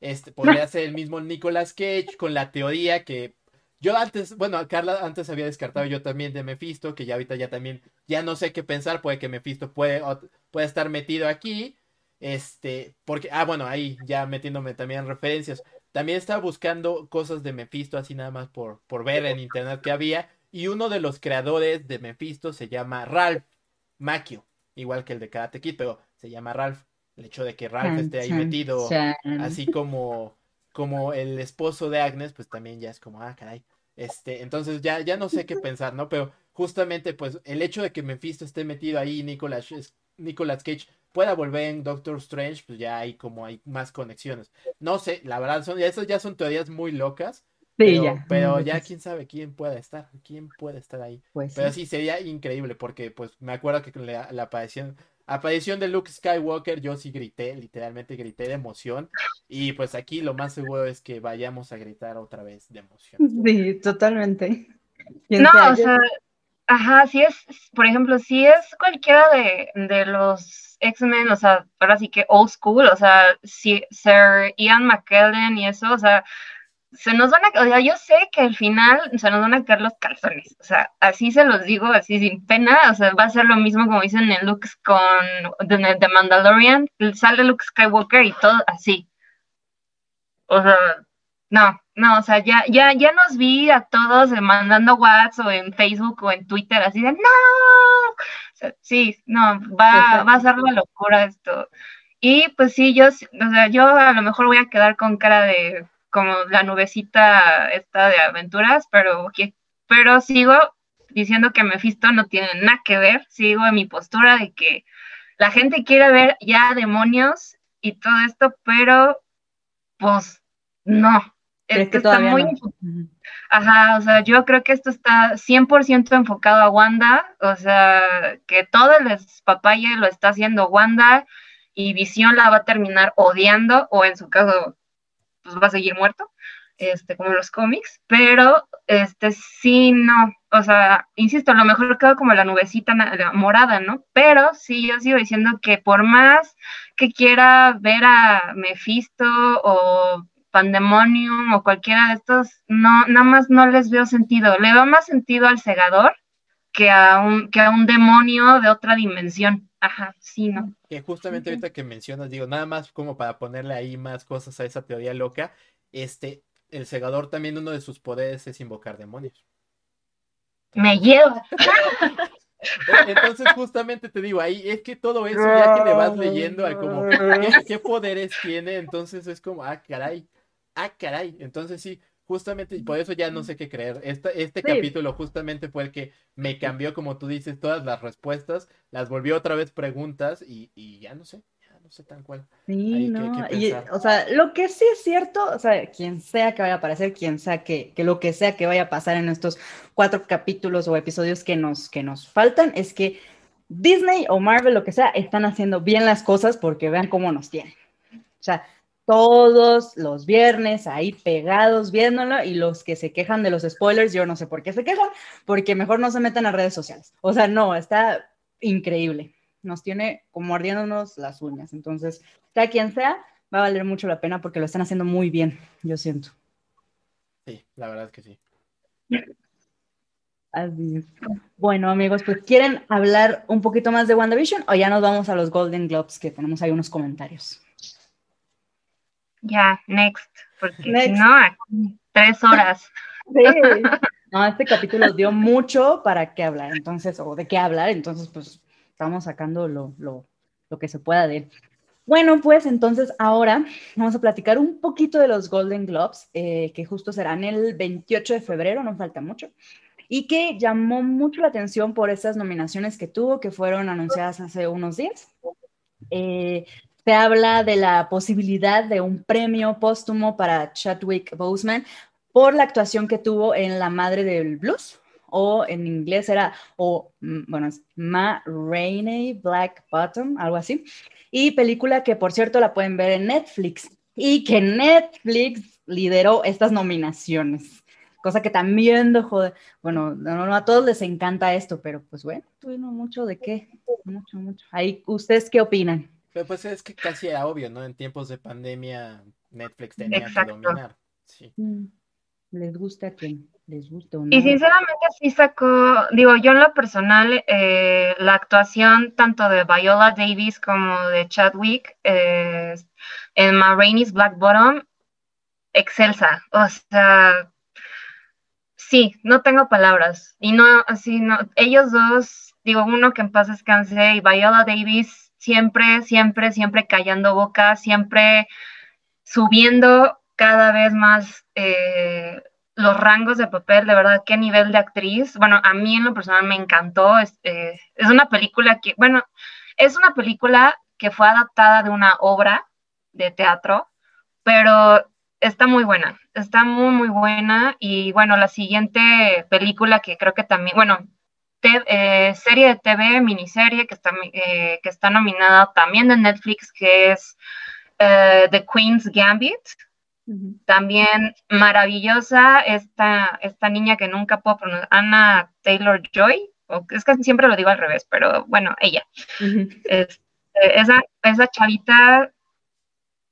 este, podría ser el mismo Nicolas Cage con la teoría que yo antes, bueno, Carla antes había descartado yo también de Mephisto, que ya ahorita ya también, ya no sé qué pensar, puede que Mephisto puede, puede estar metido aquí. Este, porque, ah, bueno, ahí ya metiéndome también en referencias. También estaba buscando cosas de Mephisto, así nada más por, por ver en internet que había. Y uno de los creadores de Mephisto se llama Ralph Macchio, igual que el de Karate Kid, pero se llama Ralph el hecho de que Ralph esté ahí metido, así como, como el esposo de Agnes, pues también ya es como, ah, caray. Este, entonces ya, ya no sé qué pensar, ¿no? Pero justamente, pues, el hecho de que Mephisto esté metido ahí, Nicolas, Nicolas Cage pueda volver en Doctor Strange, pues ya hay como hay más conexiones. No sé, la verdad, son, esas ya son teorías muy locas. pero, ya. Pero ya quién sabe quién puede estar, quién puede estar ahí. Pues pero sí. sería increíble porque pues me acuerdo que la, la aparición aparición de Luke Skywalker, yo sí grité, literalmente grité de emoción. Y pues aquí lo más seguro es que vayamos a gritar otra vez de emoción. Sí, totalmente. No, o sea, ajá, si es, por ejemplo, si es cualquiera de, de los X-Men, o sea, ahora sí que old school, o sea, si Sir Ian McKellen y eso, o sea, se nos van a, o sea, yo sé que al final se nos van a caer los calzones, o sea, así se los digo, así sin pena, o sea, va a ser lo mismo como dicen en Luke con The, Mandalorian, sale Luke Skywalker y todo así. O sea, no, no, o sea, ya, ya, ya nos vi a todos mandando WhatsApp o en Facebook o en Twitter así de no, sí, no, va, va a ser la locura esto. Y pues sí, yo, o sea, yo a lo mejor voy a quedar con cara de como la nubecita esta de aventuras, pero, pero sigo diciendo que Mephisto no tiene nada que ver, sigo en mi postura de que la gente quiere ver ya demonios y todo esto, pero pues no. Esto está muy... Ajá, o sea, yo creo que esto está 100% enfocado a Wanda, o sea, que todo el papaye lo está haciendo Wanda y Visión la va a terminar odiando o en su caso pues va a seguir muerto, este, como los cómics, pero este sí, no, o sea, insisto, a lo mejor quedó como la nubecita morada, ¿no? Pero sí, yo sigo diciendo que por más que quiera ver a Mephisto o Pandemonium o cualquiera de estos, no, nada más no les veo sentido. Le veo más sentido al segador que a un, que a un demonio de otra dimensión. Ajá, sí, ¿no? Que justamente ahorita que mencionas, digo, nada más como para ponerle ahí más cosas a esa teoría loca, este, el segador también uno de sus poderes es invocar demonios. Me lleva. Entonces, justamente te digo, ahí es que todo eso, ya que le vas leyendo al como, ¿qué, poderes tiene? Entonces es como, ah, caray, ah, caray. Entonces sí, justamente, y por eso ya no sé qué creer. Este, este capítulo justamente fue el que me cambió, como tú dices, todas las respuestas, las volvió otra vez preguntas y, y ya no sé no sé tan cual. Sí, no. y, o sea, lo que sí es cierto, o sea, quien sea que vaya a aparecer, quien sea que, que, lo que sea que vaya a pasar en estos cuatro capítulos o episodios que nos, que nos faltan, es que Disney o Marvel, lo que sea, están haciendo bien las cosas porque vean cómo nos tienen. O sea, todos los viernes ahí pegados viéndolo y los que se quejan de los spoilers, yo no sé por qué se quejan, porque mejor no se metan a redes sociales. O sea, no, está increíble nos tiene como ardiéndonos las uñas. Entonces, sea quien sea, va a valer mucho la pena porque lo están haciendo muy bien, yo siento. Sí, la verdad es que sí. Así Bueno, amigos, pues ¿quieren hablar un poquito más de WandaVision o ya nos vamos a los Golden Globes que tenemos ahí unos comentarios? Ya, next, porque no, tres horas. Sí. No, este capítulo dio mucho para qué hablar, entonces, o de qué hablar, entonces, pues estamos sacando lo, lo, lo que se pueda de él. Bueno, pues entonces ahora vamos a platicar un poquito de los Golden Globes, eh, que justo serán el 28 de febrero, no falta mucho, y que llamó mucho la atención por esas nominaciones que tuvo, que fueron anunciadas hace unos días. Eh, se habla de la posibilidad de un premio póstumo para Chadwick Boseman por la actuación que tuvo en La Madre del Blues, o en inglés era, o, mm, bueno, es Ma Rainey Black Bottom, algo así. Y película que, por cierto, la pueden ver en Netflix y que Netflix lideró estas nominaciones. Cosa que también dejó bueno, no, a todos les encanta esto, pero pues bueno, tuvimos mucho de qué, mucho, mucho. Ahí, ¿ustedes qué opinan? Pues es que casi era obvio, ¿no? En tiempos de pandemia, Netflix tenía que dominar. Sí. Mm, les gusta a quién les gusta Y sinceramente sí sacó, digo, yo en lo personal, eh, la actuación tanto de Viola Davis como de Chadwick eh, en Ma Black Bottom, excelsa. O sea, sí, no tengo palabras. Y no, así, no, ellos dos, digo, uno que en paz descanse y Viola Davis siempre, siempre, siempre callando boca, siempre subiendo cada vez más eh, los rangos de papel, de verdad, qué nivel de actriz. Bueno, a mí en lo personal me encantó. Es, es una película que, bueno, es una película que fue adaptada de una obra de teatro, pero está muy buena, está muy, muy buena. Y bueno, la siguiente película que creo que también, bueno, eh, serie de TV, miniserie que está, eh, que está nominada también de Netflix, que es The Queen's Gambit también maravillosa esta, esta niña que nunca puedo pronunciar, Anna Taylor Joy, o es que siempre lo digo al revés, pero bueno, ella. Este, esa, esa chavita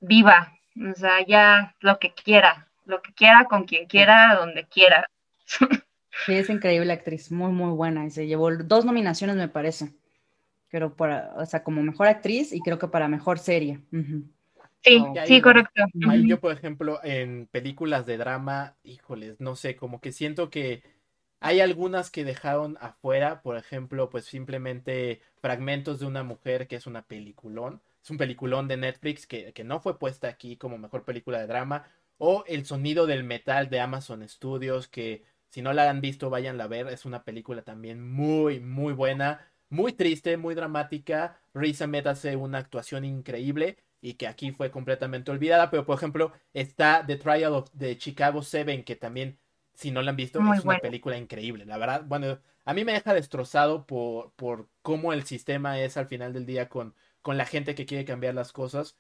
viva, o sea, ya lo que quiera, lo que quiera, con quien quiera, donde quiera. Sí, es increíble actriz, muy, muy buena. Y se llevó dos nominaciones, me parece. Pero para, o sea, como mejor actriz y creo que para mejor serie. Sí, sí, correcto. yo, por ejemplo, en películas de drama, híjoles, no sé, como que siento que hay algunas que dejaron afuera, por ejemplo, pues simplemente fragmentos de una mujer que es una peliculón. Es un peliculón de Netflix que, que no fue puesta aquí como mejor película de drama. O El sonido del metal de Amazon Studios, que Si no la han visto, váyanla a ver. Es una película también muy, muy buena. Muy triste, muy dramática. Riz Ahmed hace una actuación increíble y que aquí fue completamente olvidada. Pero, por ejemplo, está The Trial of the Chicago Seven, que también, si no la han visto, es una película increíble. La verdad, bueno, a mí me deja destrozado por, por cómo el sistema es al final del día con, con la gente que quiere cambiar las cosas.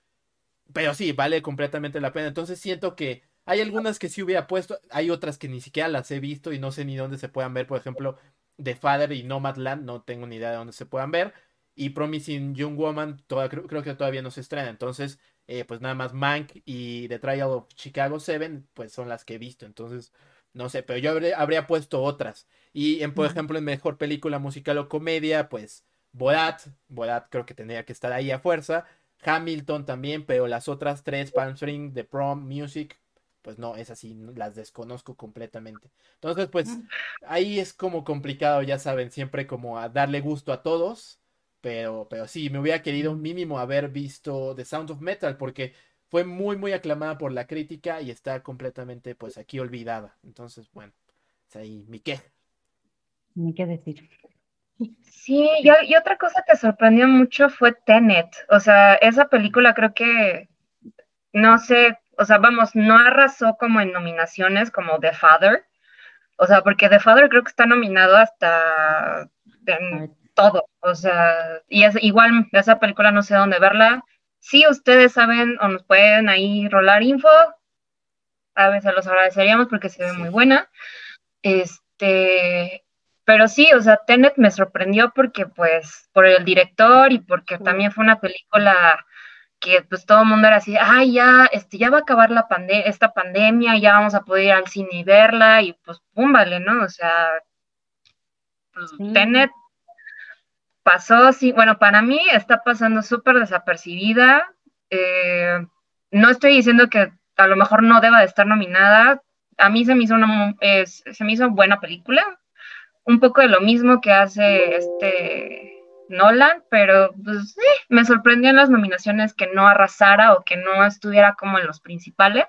Pero sí, vale completamente la pena. Entonces siento que hay algunas que sí hubiera puesto, hay otras que ni siquiera las he visto y no sé ni dónde se puedan ver. Por ejemplo, The Father y Nomadland, no tengo ni idea de dónde se puedan ver. Y Promising Young Woman, creo, que todavía no se estrena. Entonces, eh, pues nada más Mank y The Trial of Chicago 7, pues son las que he visto. Entonces, no sé, pero yo habría, puesto otras. Y en, por ejemplo, en mejor película musical o comedia, pues Borat, Borat creo que tendría que estar ahí a fuerza. Hamilton también, pero las otras tres, Palm Spring, The Prom, Music, pues no, es así, las desconozco completamente. Entonces, pues ahí es como complicado, ya saben, siempre como a darle gusto a todos, pero, pero sí, me hubiera querido un mínimo haber visto The Sound of Metal, porque fue muy, muy aclamada por la crítica y está completamente, pues aquí olvidada. Entonces, bueno, es ahí mi qué. Ni qué decir. Sí, y, y, otra cosa que sorprendió mucho fue Tenet. O sea, esa película creo que, no sé, o sea, vamos, no arrasó como en nominaciones como The Father. O sea, porque The Father creo que está nominado hasta en todo. O sea, y es igual esa película no sé dónde verla. Si ustedes saben o nos pueden ahí rolar info, a veces los agradeceríamos porque se ve muy buena. Este, pero sí, o sea, Tenet me sorprendió porque, pues, por el director y porque también fue una película que, pues, todo el mundo era así, ay, ya, este, ya va a acabar la pande esta pandemia, ya vamos a poder ir al cine y verla, y pues, pum, vale, ¿no? O sea, pues, Tenet pasó, sí, bueno, para mí está pasando súper desapercibida. Eh, no estoy diciendo que a lo mejor no deba de estar nominada. A mí se me hizo una, se me hizo buena película un poco de lo mismo que hace este Nolan, pero pues me sorprendió en las nominaciones que no arrasara o que no estuviera como en los principales.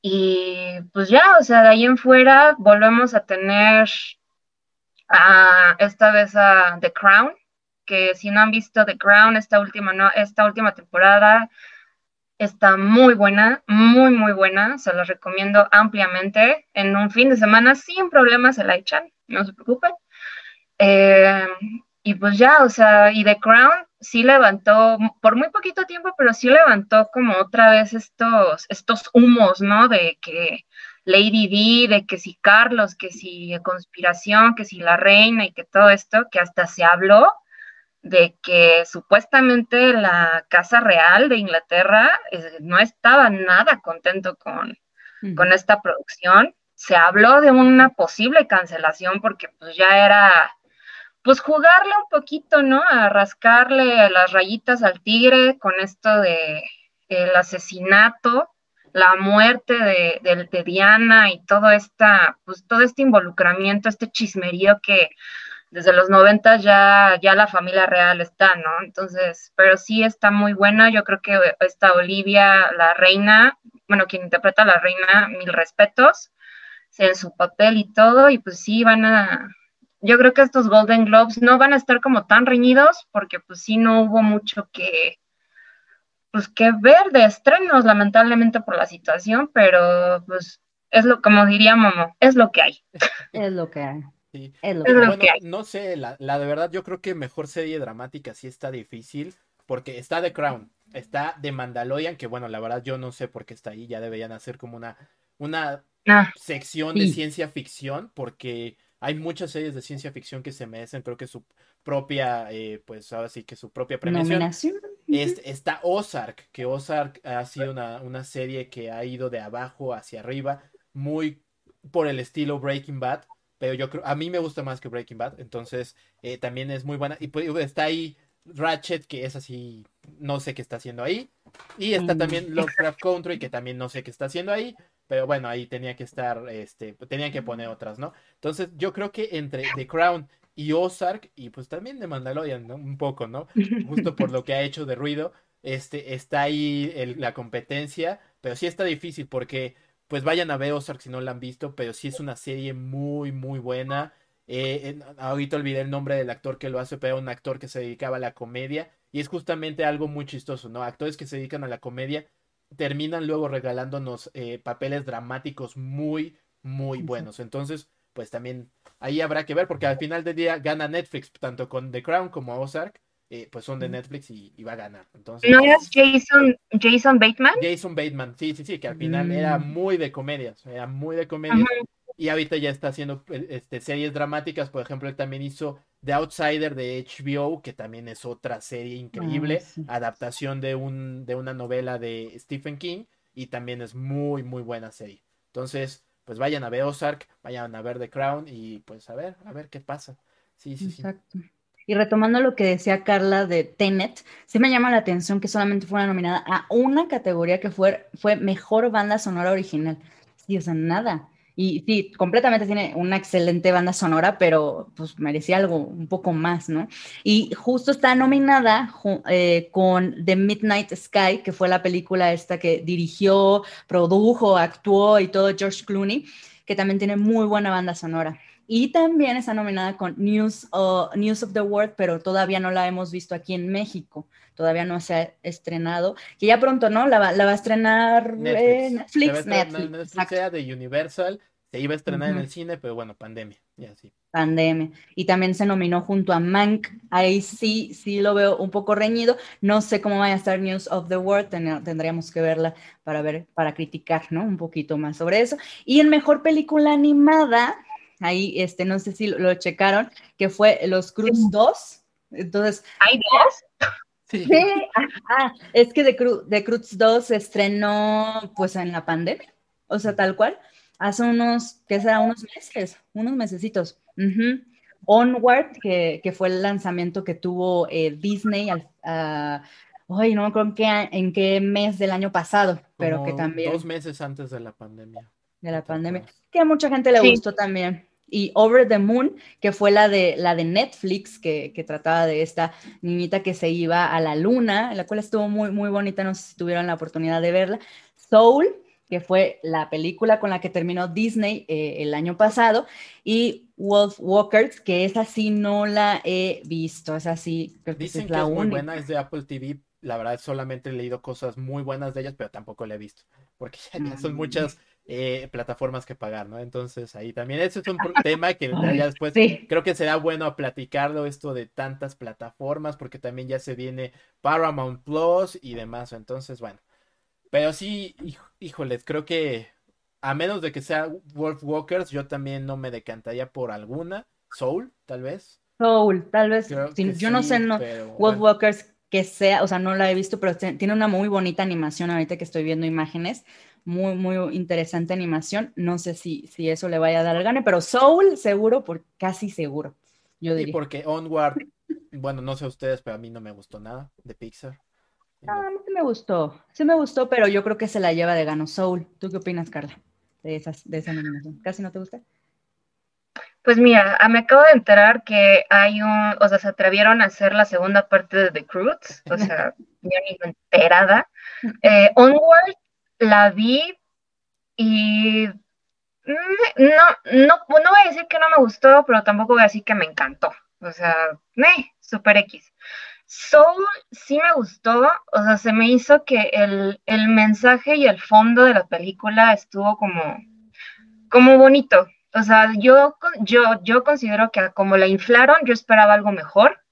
Y pues ya, o sea, de ahí en fuera volvemos a tener a, esta vez a The Crown, que si no han visto The Crown, esta última, no, esta última temporada está muy buena, muy, muy buena, se la recomiendo ampliamente. En un fin de semana sin problemas se la echan no se preocupen. Eh, y pues ya, o sea, y The Crown sí levantó, por muy poquito tiempo, pero sí levantó como otra vez estos, estos humos, ¿no? De que Lady D, de que si Carlos, que si conspiración, que si la reina y que todo esto, que hasta se habló de que supuestamente la Casa Real de Inglaterra eh, no estaba nada contento con, con esta producción se habló de una posible cancelación porque pues ya era pues jugarle un poquito, ¿no? A rascarle las rayitas al tigre con esto de el asesinato, la muerte de, de, Diana y todo esta, pues todo este involucramiento, este chismerío que desde los 90 ya, ya la familia real está, ¿no? Entonces, pero sí está muy buena. Yo creo que esta Olivia, la reina, bueno, quien interpreta a la reina, mil respetos en su papel y todo, y pues sí van a, yo creo que estos Golden Globes no van a estar como tan reñidos, porque pues sí no hubo mucho que, pues que ver de estrenos, lamentablemente por la situación, pero pues es lo, como diría Momo, es lo que hay. Es lo que hay. Es lo, que hay. No sé, la, la, de verdad yo creo que mejor serie dramática sí está difícil, porque está The Crown, está The Mandalorian, que bueno, la verdad yo no sé por qué está ahí, ya deberían hacer como una, una Ah, sección de ciencia ficción, porque hay muchas series de ciencia ficción que se merecen, creo que su propia, eh, pues ahora sí que su propia premiación. está Ozark, que Ozark ha sido una, serie que ha ido de abajo hacia arriba, muy por el estilo Breaking Bad, pero yo creo, a mí me gusta más que Breaking Bad, entonces eh, también es muy buena. Y pues, está ahí Ratchet, que es así, no sé qué está haciendo ahí. Y está también Lovecraft Country, que también no sé qué está haciendo ahí. Pero bueno, ahí tenía que estar, este, tenían que poner otras, ¿no? Entonces, yo creo que entre The Crown y Ozark, y pues también de Mandalorian, ¿no? Un poco, ¿no? Justo por lo que ha hecho de ruido, este, está ahí la competencia, pero sí está difícil porque pues vayan a ver Ozark si no la han visto, pero sí es una serie muy, muy buena. Eh, ahorita olvidé el nombre del actor que lo hace, pero un actor que se dedicaba a la comedia. Y es justamente algo muy chistoso, ¿no? Actores que se dedican a la comedia terminan luego regalándonos eh, papeles dramáticos muy, muy buenos. Entonces, pues también ahí habrá que ver, porque al final del día gana Netflix, tanto con The Crown como Ozark. Eh, pues son de Netflix y, va a ganar. Entonces, ¿No es Jason, Jason Bateman? Jason Bateman, sí, sí, sí, que al final era mm. muy de comedias, era muy de comedia. Y ahorita ya está haciendo eh, este, series dramáticas, por ejemplo, él también hizo The Outsider de HBO, que también es otra serie increíble, ah, adaptación de, un, de una novela de Stephen King, y también es muy, muy buena serie. Entonces, pues vayan a ver Ozark, vayan a ver The Crown y pues a ver, a ver qué pasa. Sí, sí, Exacto. Y retomando lo que decía Carla de Tenet, sí me llama la atención que solamente fuera nominada a una categoría que fue, fue mejor banda sonora original. Sí, o sea, nada. Y sí, completamente tiene una excelente banda sonora, pero pues merecía algo un poco más, ¿no? Y justo está nominada eh, con The Midnight Sky, que fue la película esta que dirigió, produjo, actuó y todo George Clooney, que también tiene muy buena banda sonora. Y también está nominada con News, News of the World, pero todavía no la hemos visto aquí en México. Todavía no se ha estrenado. Que ya pronto, ¿no? La va, la va a estrenar Netflix. Netflix, Netflix. sea de Universal. Se iba a estrenar en el cine, pero bueno, pandemia. Ya sí. Pandemia. Y también se nominó junto a Mank. Ahí sí, sí lo veo un poco reñido. No sé cómo vaya a estar News of the World. tendríamos que verla para ver, para criticar, ¿no? Un poquito más sobre eso. Y en mejor película animada ahí, este, no sé si lo, checaron, que fue Los Cruz 2. Entonces. ¿Hay dos? Sí, es que The, Cruz 2 se estrenó pues en la pandemia, o sea, tal cual, hace unos, ¿qué será? Unos meses, unos mesecitos. Onward, que, fue el lanzamiento que tuvo eh, Disney al, Ay, no me acuerdo en qué, en qué mes del año pasado, pero que también. Dos meses antes de la pandemia. De la pandemia. Que a mucha gente le gustó también y Over the Moon, que fue la de, la de Netflix, que, trataba de esta niñita que se iba a la luna, la cual estuvo muy, muy bonita, no sé si tuvieron la oportunidad de verla. Soul, que fue la película con la que terminó Disney eh, el año pasado, y Wolf Walkers, que esa sí no la he visto, esa sí Dicen es la que es muy buena, es de Apple TV, la verdad solamente he leído cosas muy buenas de ellas, pero tampoco la he visto, porque ya son mm. muchas eh, plataformas que pagar, ¿no? Entonces ahí también eso es un tema que ya después creo que será bueno platicarlo esto de tantas plataformas porque también ya se viene Paramount Plus y demás, entonces bueno, pero sí, híjoles, creo que a menos de que sea Wolf Walkers, yo también no me decantaría por alguna, Soul, tal vez. Soul, tal vez. yo no sé, no, Wolf Walkers que sea, o sea, no la he visto, pero tiene una muy bonita animación ahorita que estoy viendo imágenes muy, muy interesante animación. No sé si, si eso le vaya a dar el gane, pero Soul seguro, por casi seguro, yo diría. Sí, porque Onward, bueno, no sé ustedes, pero a mí no me gustó nada de Pixar. a mí sí me gustó, sí me gustó, pero yo creo que se la lleva de gano Soul. ¿Tú qué opinas, Carla, de, esas, de esa animación? ¿Casi no te gusta? Pues mira, ah, me acabo de enterar que hay un, o sea, se atrevieron a hacer la segunda parte de The Cruz, o sea, ya ni enterada. Eh, Onward la vi y no, no, no voy a decir que no me gustó, pero tampoco voy a decir que me encantó. O sea, me, super X. Soul sí me gustó, o sea, se me hizo que el, mensaje y el fondo de la película estuvo como, como bonito. O sea, yo, yo, yo considero que como la inflaron, yo esperaba algo mejor,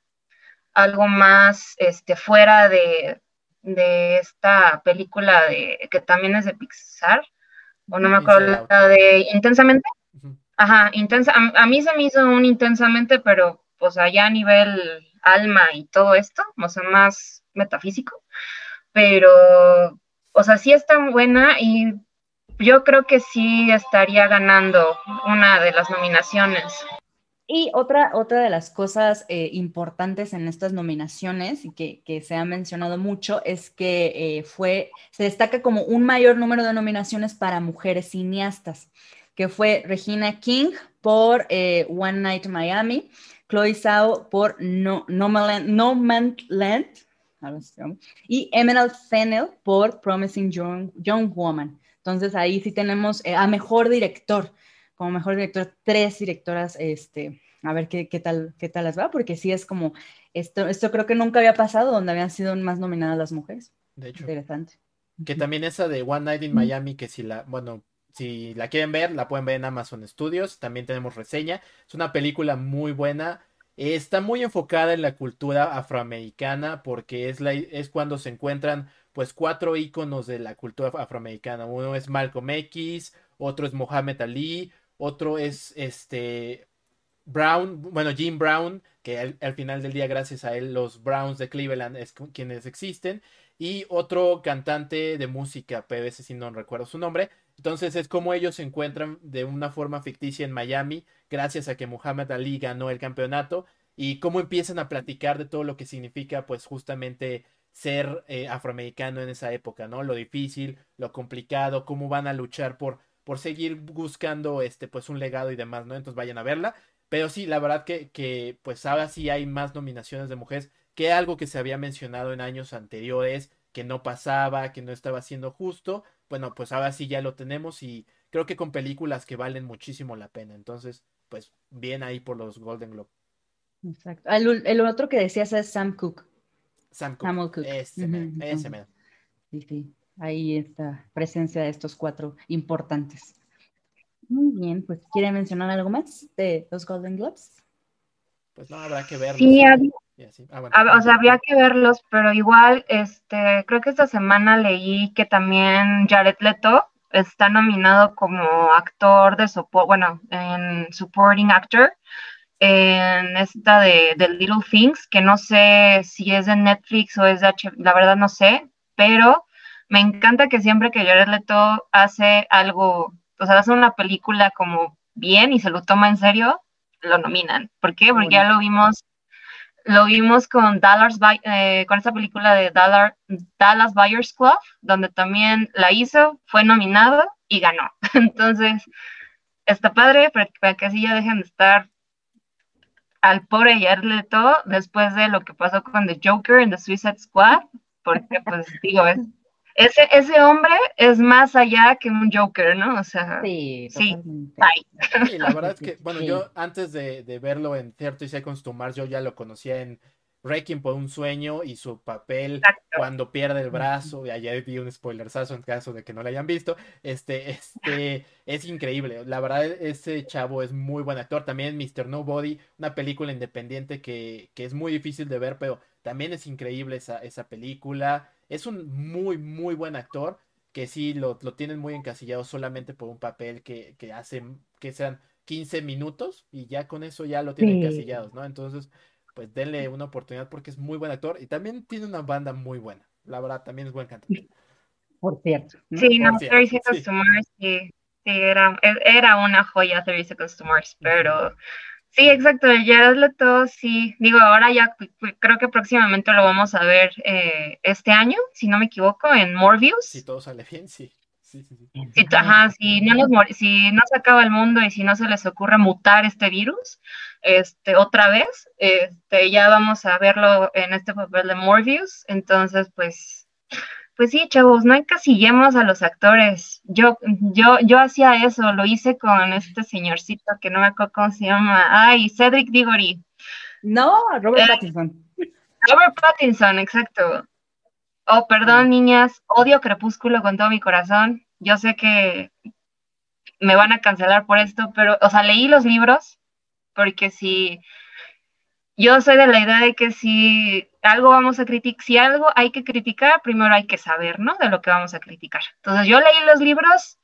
algo más este, fuera de, de esta película de, que también es de Pixar, o no me acuerdo, la de Intensamente. Ajá, intensa, a, mí se me hizo un intensamente, pero pues allá a nivel alma y todo esto, o sea, más metafísico, pero, o sea, sí está buena y yo creo que sí estaría ganando una de las nominaciones. Y otra, otra de las cosas eh, importantes en estas nominaciones y que, se ha mencionado mucho es que eh, fue, se destaca como un mayor número de nominaciones para mujeres cineastas, que fue Regina King por eh, One Night Miami, Chloe Zhao por No, no, no Man Land, y Emerald Fennell por Promising Young, Young Woman. Entonces ahí sí tenemos eh, a mejor director, como mejor director, tres directoras, este, a ver qué, qué, tal, qué tal las va, porque sí es como, esto, esto creo que nunca había pasado donde habían sido más nominadas las mujeres. De hecho. Interesante. Que también esa de One Night in Miami, que si la, bueno, si la quieren ver, la pueden ver en Amazon Studios. También tenemos reseña. Es una película muy buena. Está muy enfocada en la cultura afroamericana porque es, la, es cuando se encuentran pues cuatro íconos de la cultura afroamericana. Uno es Malcolm X, otro es Mohammed Ali, otro es este Brown, bueno, Jim Brown, que al, final del día, gracias a él, los Browns de Cleveland es quienes existen, y otro cantante de música, ese sí no recuerdo su nombre. Entonces es como ellos se encuentran de una forma ficticia en Miami, gracias a que Muhammad Ali ganó el campeonato, y cómo empiezan a platicar de todo lo que significa, pues justamente ser eh, afroamericano en esa época, ¿no? Lo difícil, lo complicado, cómo van a luchar por, por seguir buscando este, pues un legado y demás, ¿no? Entonces vayan a verla. Pero sí, la verdad que, que pues ahora sí hay más nominaciones de mujeres, que algo que se había mencionado en años anteriores, que no pasaba, que no estaba siendo justo. Bueno, pues ahora sí ya lo tenemos y creo que con películas que valen muchísimo la pena. Entonces, pues bien ahí por los Golden Globe. Exacto. El, otro que decías es Sam Cook. Sam Cook. Cook. Ese, ese Sí, sí. Ahí está presencia de estos cuatro importantes. Muy bien, pues ¿quiere mencionar algo más de los Golden Globes? Pues no, habrá que verlos. Sí, ah, o sea, habría que verlos, pero igual, este, creo que esta semana leí que también Jared Leto está nominado como actor de soporte, bueno, en supporting actor en esta de, de, Little Things, que no sé si es de Netflix o es de H, la verdad no sé, pero me encanta que siempre que Jared Leto hace algo o sea, hace una película como bien y se lo toma en serio, lo nominan. ¿Por qué? Porque ya lo vimos, lo vimos con Dallas, eh, con esa película de Dallas, Dallas Buyers Club, donde también la hizo, fue nominado y ganó. Entonces, está padre para, que así ya dejen de estar al pobre y todo después de lo que pasó con The Joker en The Suicide Squad, porque pues digo, es ese, ese hombre es más allá que un Joker, ¿no? O sea, sí, sí, la verdad es que, bueno, yo antes de, verlo en 30 Seconds to Mars, yo ya lo conocía en Wrecking por un sueño y su papel cuando pierde el brazo, y ayer vi un spoilersazo en caso de que no lo hayan visto, este, este, es increíble, la verdad ese chavo es muy buen actor, también Mr. Nobody, una película independiente que, que es muy difícil de ver, pero también es increíble esa, esa película, es un muy, muy buen actor que sí lo, lo tienen muy encasillado solamente por un papel que, que hace que sean 15 minutos y ya con eso ya lo tienen encasillados, ¿no? Entonces, pues denle una oportunidad porque es muy buen actor y también tiene una banda muy buena. La verdad, también es buen cantante. Por cierto. Sí, no, 30 Seconds to Mars, sí, era, era una joya 30 Seconds to Mars, pero Sí, exacto, Jared Leto, sí, digo, ahora ya creo que próximamente lo vamos a ver eh, este año, si no me equivoco, en Morbius. Si todo sale bien, sí. Sí, sí, sí. ajá, si no, nos, si no se acaba el mundo y si no se les ocurre mutar este virus este, otra vez, este, ya vamos a verlo en este papel de Morbius. Entonces, pues, pues sí, chavos, no encasillemos a los actores. Yo, yo, yo hacía eso, lo hice con este señorcito que no me acuerdo cómo se llama. Ay, Cedric Diggory. No, Robert eh, Pattinson. Robert Pattinson, exacto. Oh, perdón, niñas, odio Crepúsculo con todo mi corazón. Yo sé que me van a cancelar por esto, pero, o sea, leí los libros, porque si yo soy de la idea de que si algo vamos a criticar, si algo hay que criticar, primero hay que saber, ¿no? De lo que vamos a criticar. Entonces yo leí los libros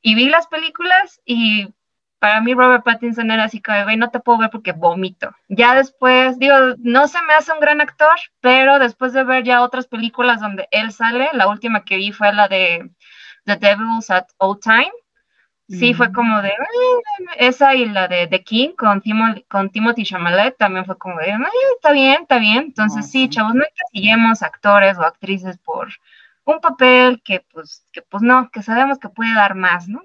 y vi las películas y para mí Robert Pattinson era así que, no te puedo ver porque vomito. Ya después, digo, no se me hace un gran actor, pero después de ver ya otras películas donde él sale, la última que vi fue la de The Devils at All Time, Sí, fue como de, esa y la de The King con, con Timothy Chalamet también fue como de, está bien, está bien. Entonces, sí, chavos, no encasillemos actores o actrices por un papel que, pues, que, pues no, que sabemos que puede dar más, ¿no?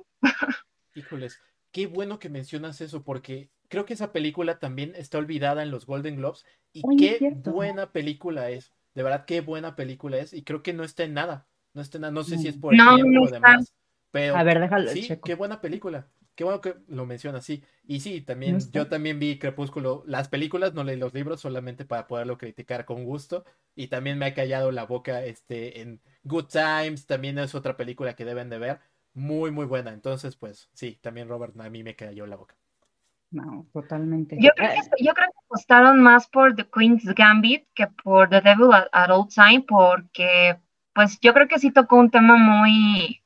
Híjoles, qué bueno que mencionas eso, porque creo que esa película también está olvidada en los Golden Globes y qué buena película es. De verdad, qué buena película es y creo que no está en nada. No está en nada. No sé si es por el tiempo, además Pero, A ver, déjalo, sí, checo. qué buena película. Qué bueno que lo menciona así. Y sí, también, yo también vi Crepúsculo, las películas, no leí los libros solamente para poderlo criticar con gusto. Y también me ha callado la boca este, en Good Times, también es otra película que deben de ver. Muy, muy buena. Entonces, pues sí, también Robert a mí me cayó la boca. No, totalmente. Yo creo, que, yo creo que apostaron más por The Queen's Gambit que por The Devil at, at All Time, porque pues yo creo que sí tocó un tema muy,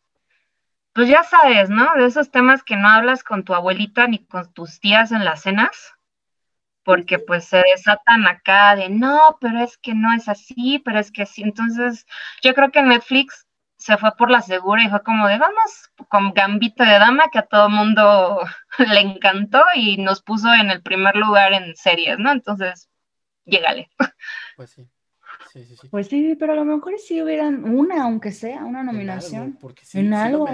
pues ya sabes, ¿no? De esos temas que no hablas con tu abuelita ni con tus tías en las cenas, porque pues se desatan acá de, no, pero es que no es así, pero es que sí. Entonces, yo creo que Netflix se fue por la segura y fue como de, vamos, con Gambito de Dama, que a todo mundo le encantó y nos puso en el primer lugar en series, ¿no? Entonces, llégale. Pues sí. Sí, sí, sí. Pues sí, pero a lo mejor sí hubieran una, aunque sea, una nominación. En algo, porque sí, en sí algo.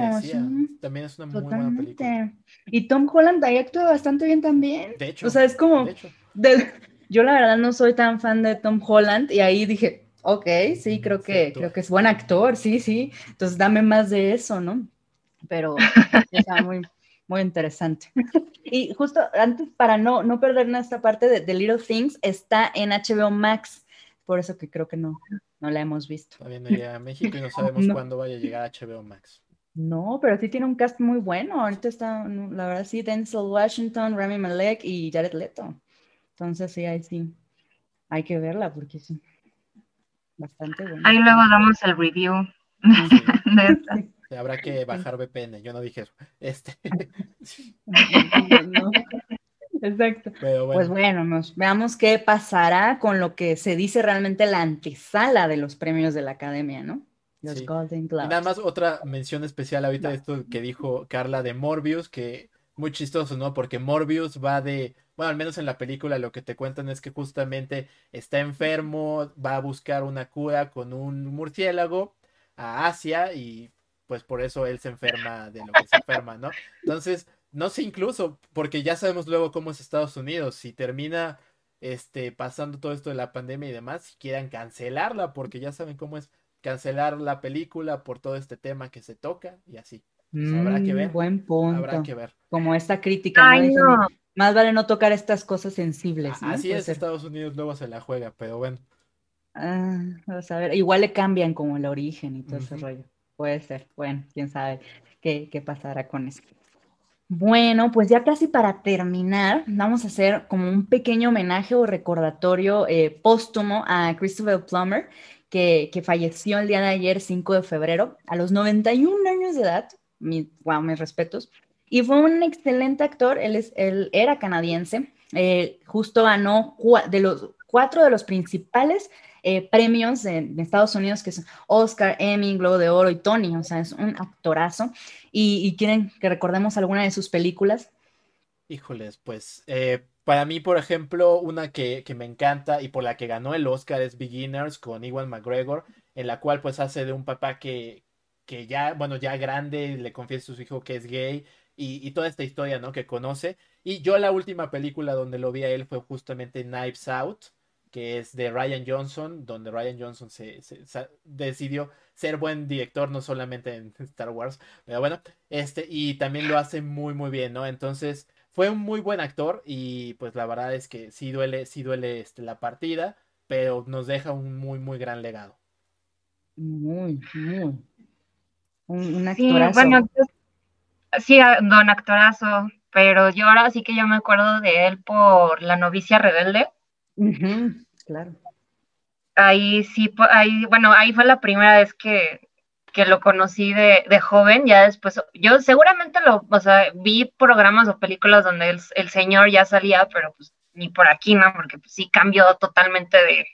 También es una muy Totalmente. buena película. Y Tom Holland ahí actúa bastante bien también. De hecho. O sea, es como, de hecho. de- yo la verdad no soy tan fan de Tom Holland y ahí dije, ok, sí, creo Sí que, creo que es buen actor, sí, sí. Entonces dame más de eso, ¿no? Pero está muy, muy interesante. Y justo antes, para no, no perdernos esta parte de, de Little Things, está en HBO Max, por eso que creo que no, no la hemos visto. Todavía no llega a México y no sabemos No. cuándo vaya a llegar a HBO Max. No, pero sí tiene un cast muy bueno. Ahorita está, la verdad, sí, Denzel Washington, Rami Malek y Jared Leto. Entonces, sí, ahí sí, hay que verla porque sí, bastante buena. Ahí luego damos el review Sí, de esta. sí, habrá que bajar VPN, yo no dije eso. Este, No, Exacto. bueno, Pues bueno, nos veamos qué pasará con lo que se dice realmente la antesala de los premios de la academia, ¿no? Los Sí. Golden y Globes. nada más otra mención especial ahorita de esto que dijo Carla de Morbius, que muy chistoso, ¿no? Porque Morbius va de, bueno, al menos en la película lo que te cuentan es que justamente está enfermo, va a buscar una cura con un murciélago a Asia y pues por eso él se enferma de lo que se enferma, ¿no? Entonces, no sé incluso, porque ya sabemos luego cómo es Estados Unidos, si termina este pasando todo esto de la pandemia y demás, si quieran cancelarla, porque ya saben cómo es cancelar la película por todo este tema que se toca y así. pues habrá que Mm, ver, Buen punto. Habrá que ver. Como esta crítica. Ay, no. Más vale no tocar estas cosas sensibles, ¿no? Así Puede es, ser. Estados Unidos luego se la juega, pero bueno. Ah, vamos a ver, igual le cambian como el origen y todo ese rollo. Puede ser, bueno, quién sabe qué, qué pasará con eso. Bueno, pues ya casi para terminar, vamos a hacer como un pequeño homenaje o recordatorio eh, póstumo a Christopher Plummer, que, que falleció el día de ayer, 5 de febrero, a los 91 años de edad. Mi, wow, mis respetos. Y fue un excelente actor, él, es, él era canadiense, eh, justo ganó de los cuatro de los principales eh, premios en Estados Unidos, que son Oscar, Emmy, Globo de Oro y Tony, o sea, es un actorazo. ¿Y, quieren que recordemos alguna de sus películas? Híjoles, pues eh, para mí, por ejemplo, una que, me encanta y por la que ganó el Oscar es Beginners con Iwan McGregor, en la cual pues hace de un papá que, que ya, bueno, ya grande, le confiesa a su hijo que es gay y toda esta historia, ¿no? Que conoce. Y yo la última película donde lo vi a él fue justamente Knives Out, que es de Ryan Johnson, donde Ryan Johnson se, se- decidió ser buen director, no solamente en Star Wars, pero bueno, este, y también lo hace muy, muy bien, ¿no? Entonces, fue un muy buen actor y pues la verdad es que sí duele, sí duele este, la partida, pero nos deja un muy, muy gran legado. Muy, muy. Un, un Sí, actorazo. bueno, pues, sí, don actorazo, pero yo ahora sí que yo me acuerdo de él por La novicia rebelde. Claro. Ahí sí, ahí, bueno, ahí fue la primera vez que, que lo conocí de, de joven, ya después, yo seguramente lo, o sea, vi programas o películas donde el, el señor ya salía, pero pues ni por aquí, ¿no? Porque pues, sí cambió totalmente de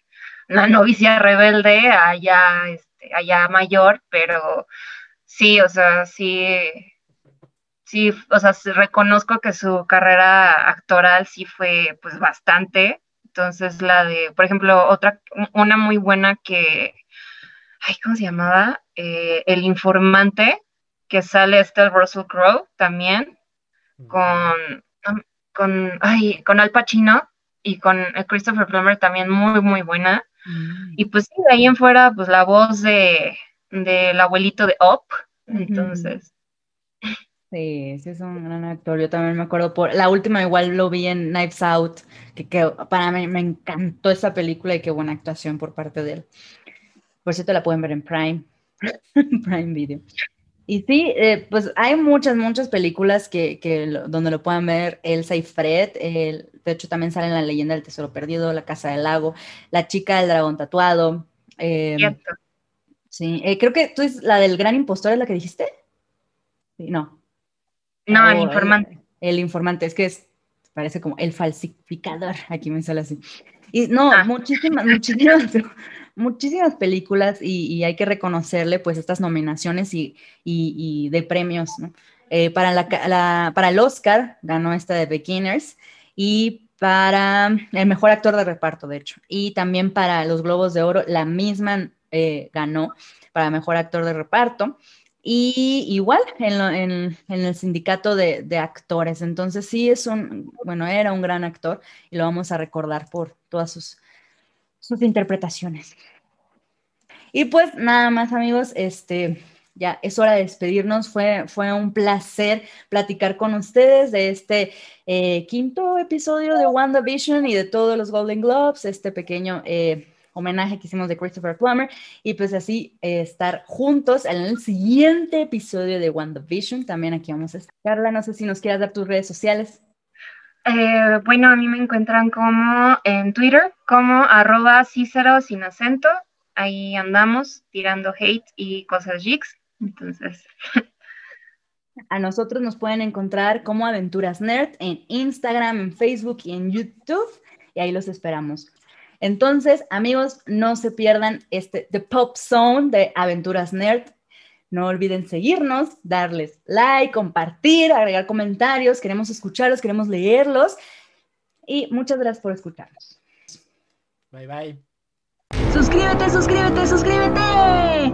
la novicia rebelde a ya, este, allá mayor, pero sí, o sea, sí, sí, o sea, reconozco que su carrera actoral sí fue pues bastante. Entonces la de, por ejemplo, otra, una muy buena que, ay, ¿cómo se llamaba? Eh, El informante, que sale Estelle Russell Crowe también, con, con, ay, con Al Pacino y con Christopher Plummer también muy, muy buena. Mm. Y pues de ahí en fuera, pues la voz de del abuelito de. Ujú. Entonces, Sí, sí es un gran actor. Yo también me acuerdo por la última igual lo vi en Knives Out, que, que para mí me encantó esa película y qué buena actuación por parte de él. Por cierto, la pueden ver en Prime, Prime Video. Y sí, eh, pues hay muchas, muchas películas que, que donde lo puedan ver Elsa y Fred. de hecho, también sale en La leyenda del tesoro perdido, La casa del lago, La chica del dragón tatuado. Eh, sí, eh, creo que tú es la del gran impostor, ¿es la que dijiste? Sí, no. No, el informante. El, informante, es que es, parece como el falsificador, aquí me sale así. Y no, ah. muchísimas, muchísimas, muchísimas películas y, hay que reconocerle pues estas nominaciones y, y, de premios, ¿no? Eh, para, la, para el Oscar ganó esta de Beginners y para el mejor actor de reparto, de hecho, y también para los Globos de Oro, la misma eh, ganó para mejor actor de reparto. Y igual en, el sindicato de, actores. Entonces sí es un, bueno, era un gran actor y lo vamos a recordar por todas sus, interpretaciones. Y pues nada más amigos, este, ya es hora de despedirnos. Fue, fue un placer platicar con ustedes de este eh, quinto episodio de WandaVision y de todos los Golden Globes, este pequeño... Eh, homenaje que hicimos de Christopher Plummer y pues así eh, estar juntos en el siguiente episodio de WandaVision. También aquí vamos a estar. Carla, no sé si nos quieras dar tus redes sociales. Eh, bueno, a mí me encuentran como en Twitter, como arroba Cícero sin acento. Ahí andamos tirando hate y cosas jigs. Entonces. A nosotros nos pueden encontrar como Aventuras Nerd en Instagram, en Facebook y en YouTube. Y ahí los esperamos. Entonces, amigos, no se pierdan este The Pop Zone de Aventuras Nerd. No olviden seguirnos, darles like, compartir, agregar comentarios. Queremos escucharlos, queremos leerlos. Y muchas gracias por escucharnos. Bye bye. Suscríbete, suscríbete, suscríbete.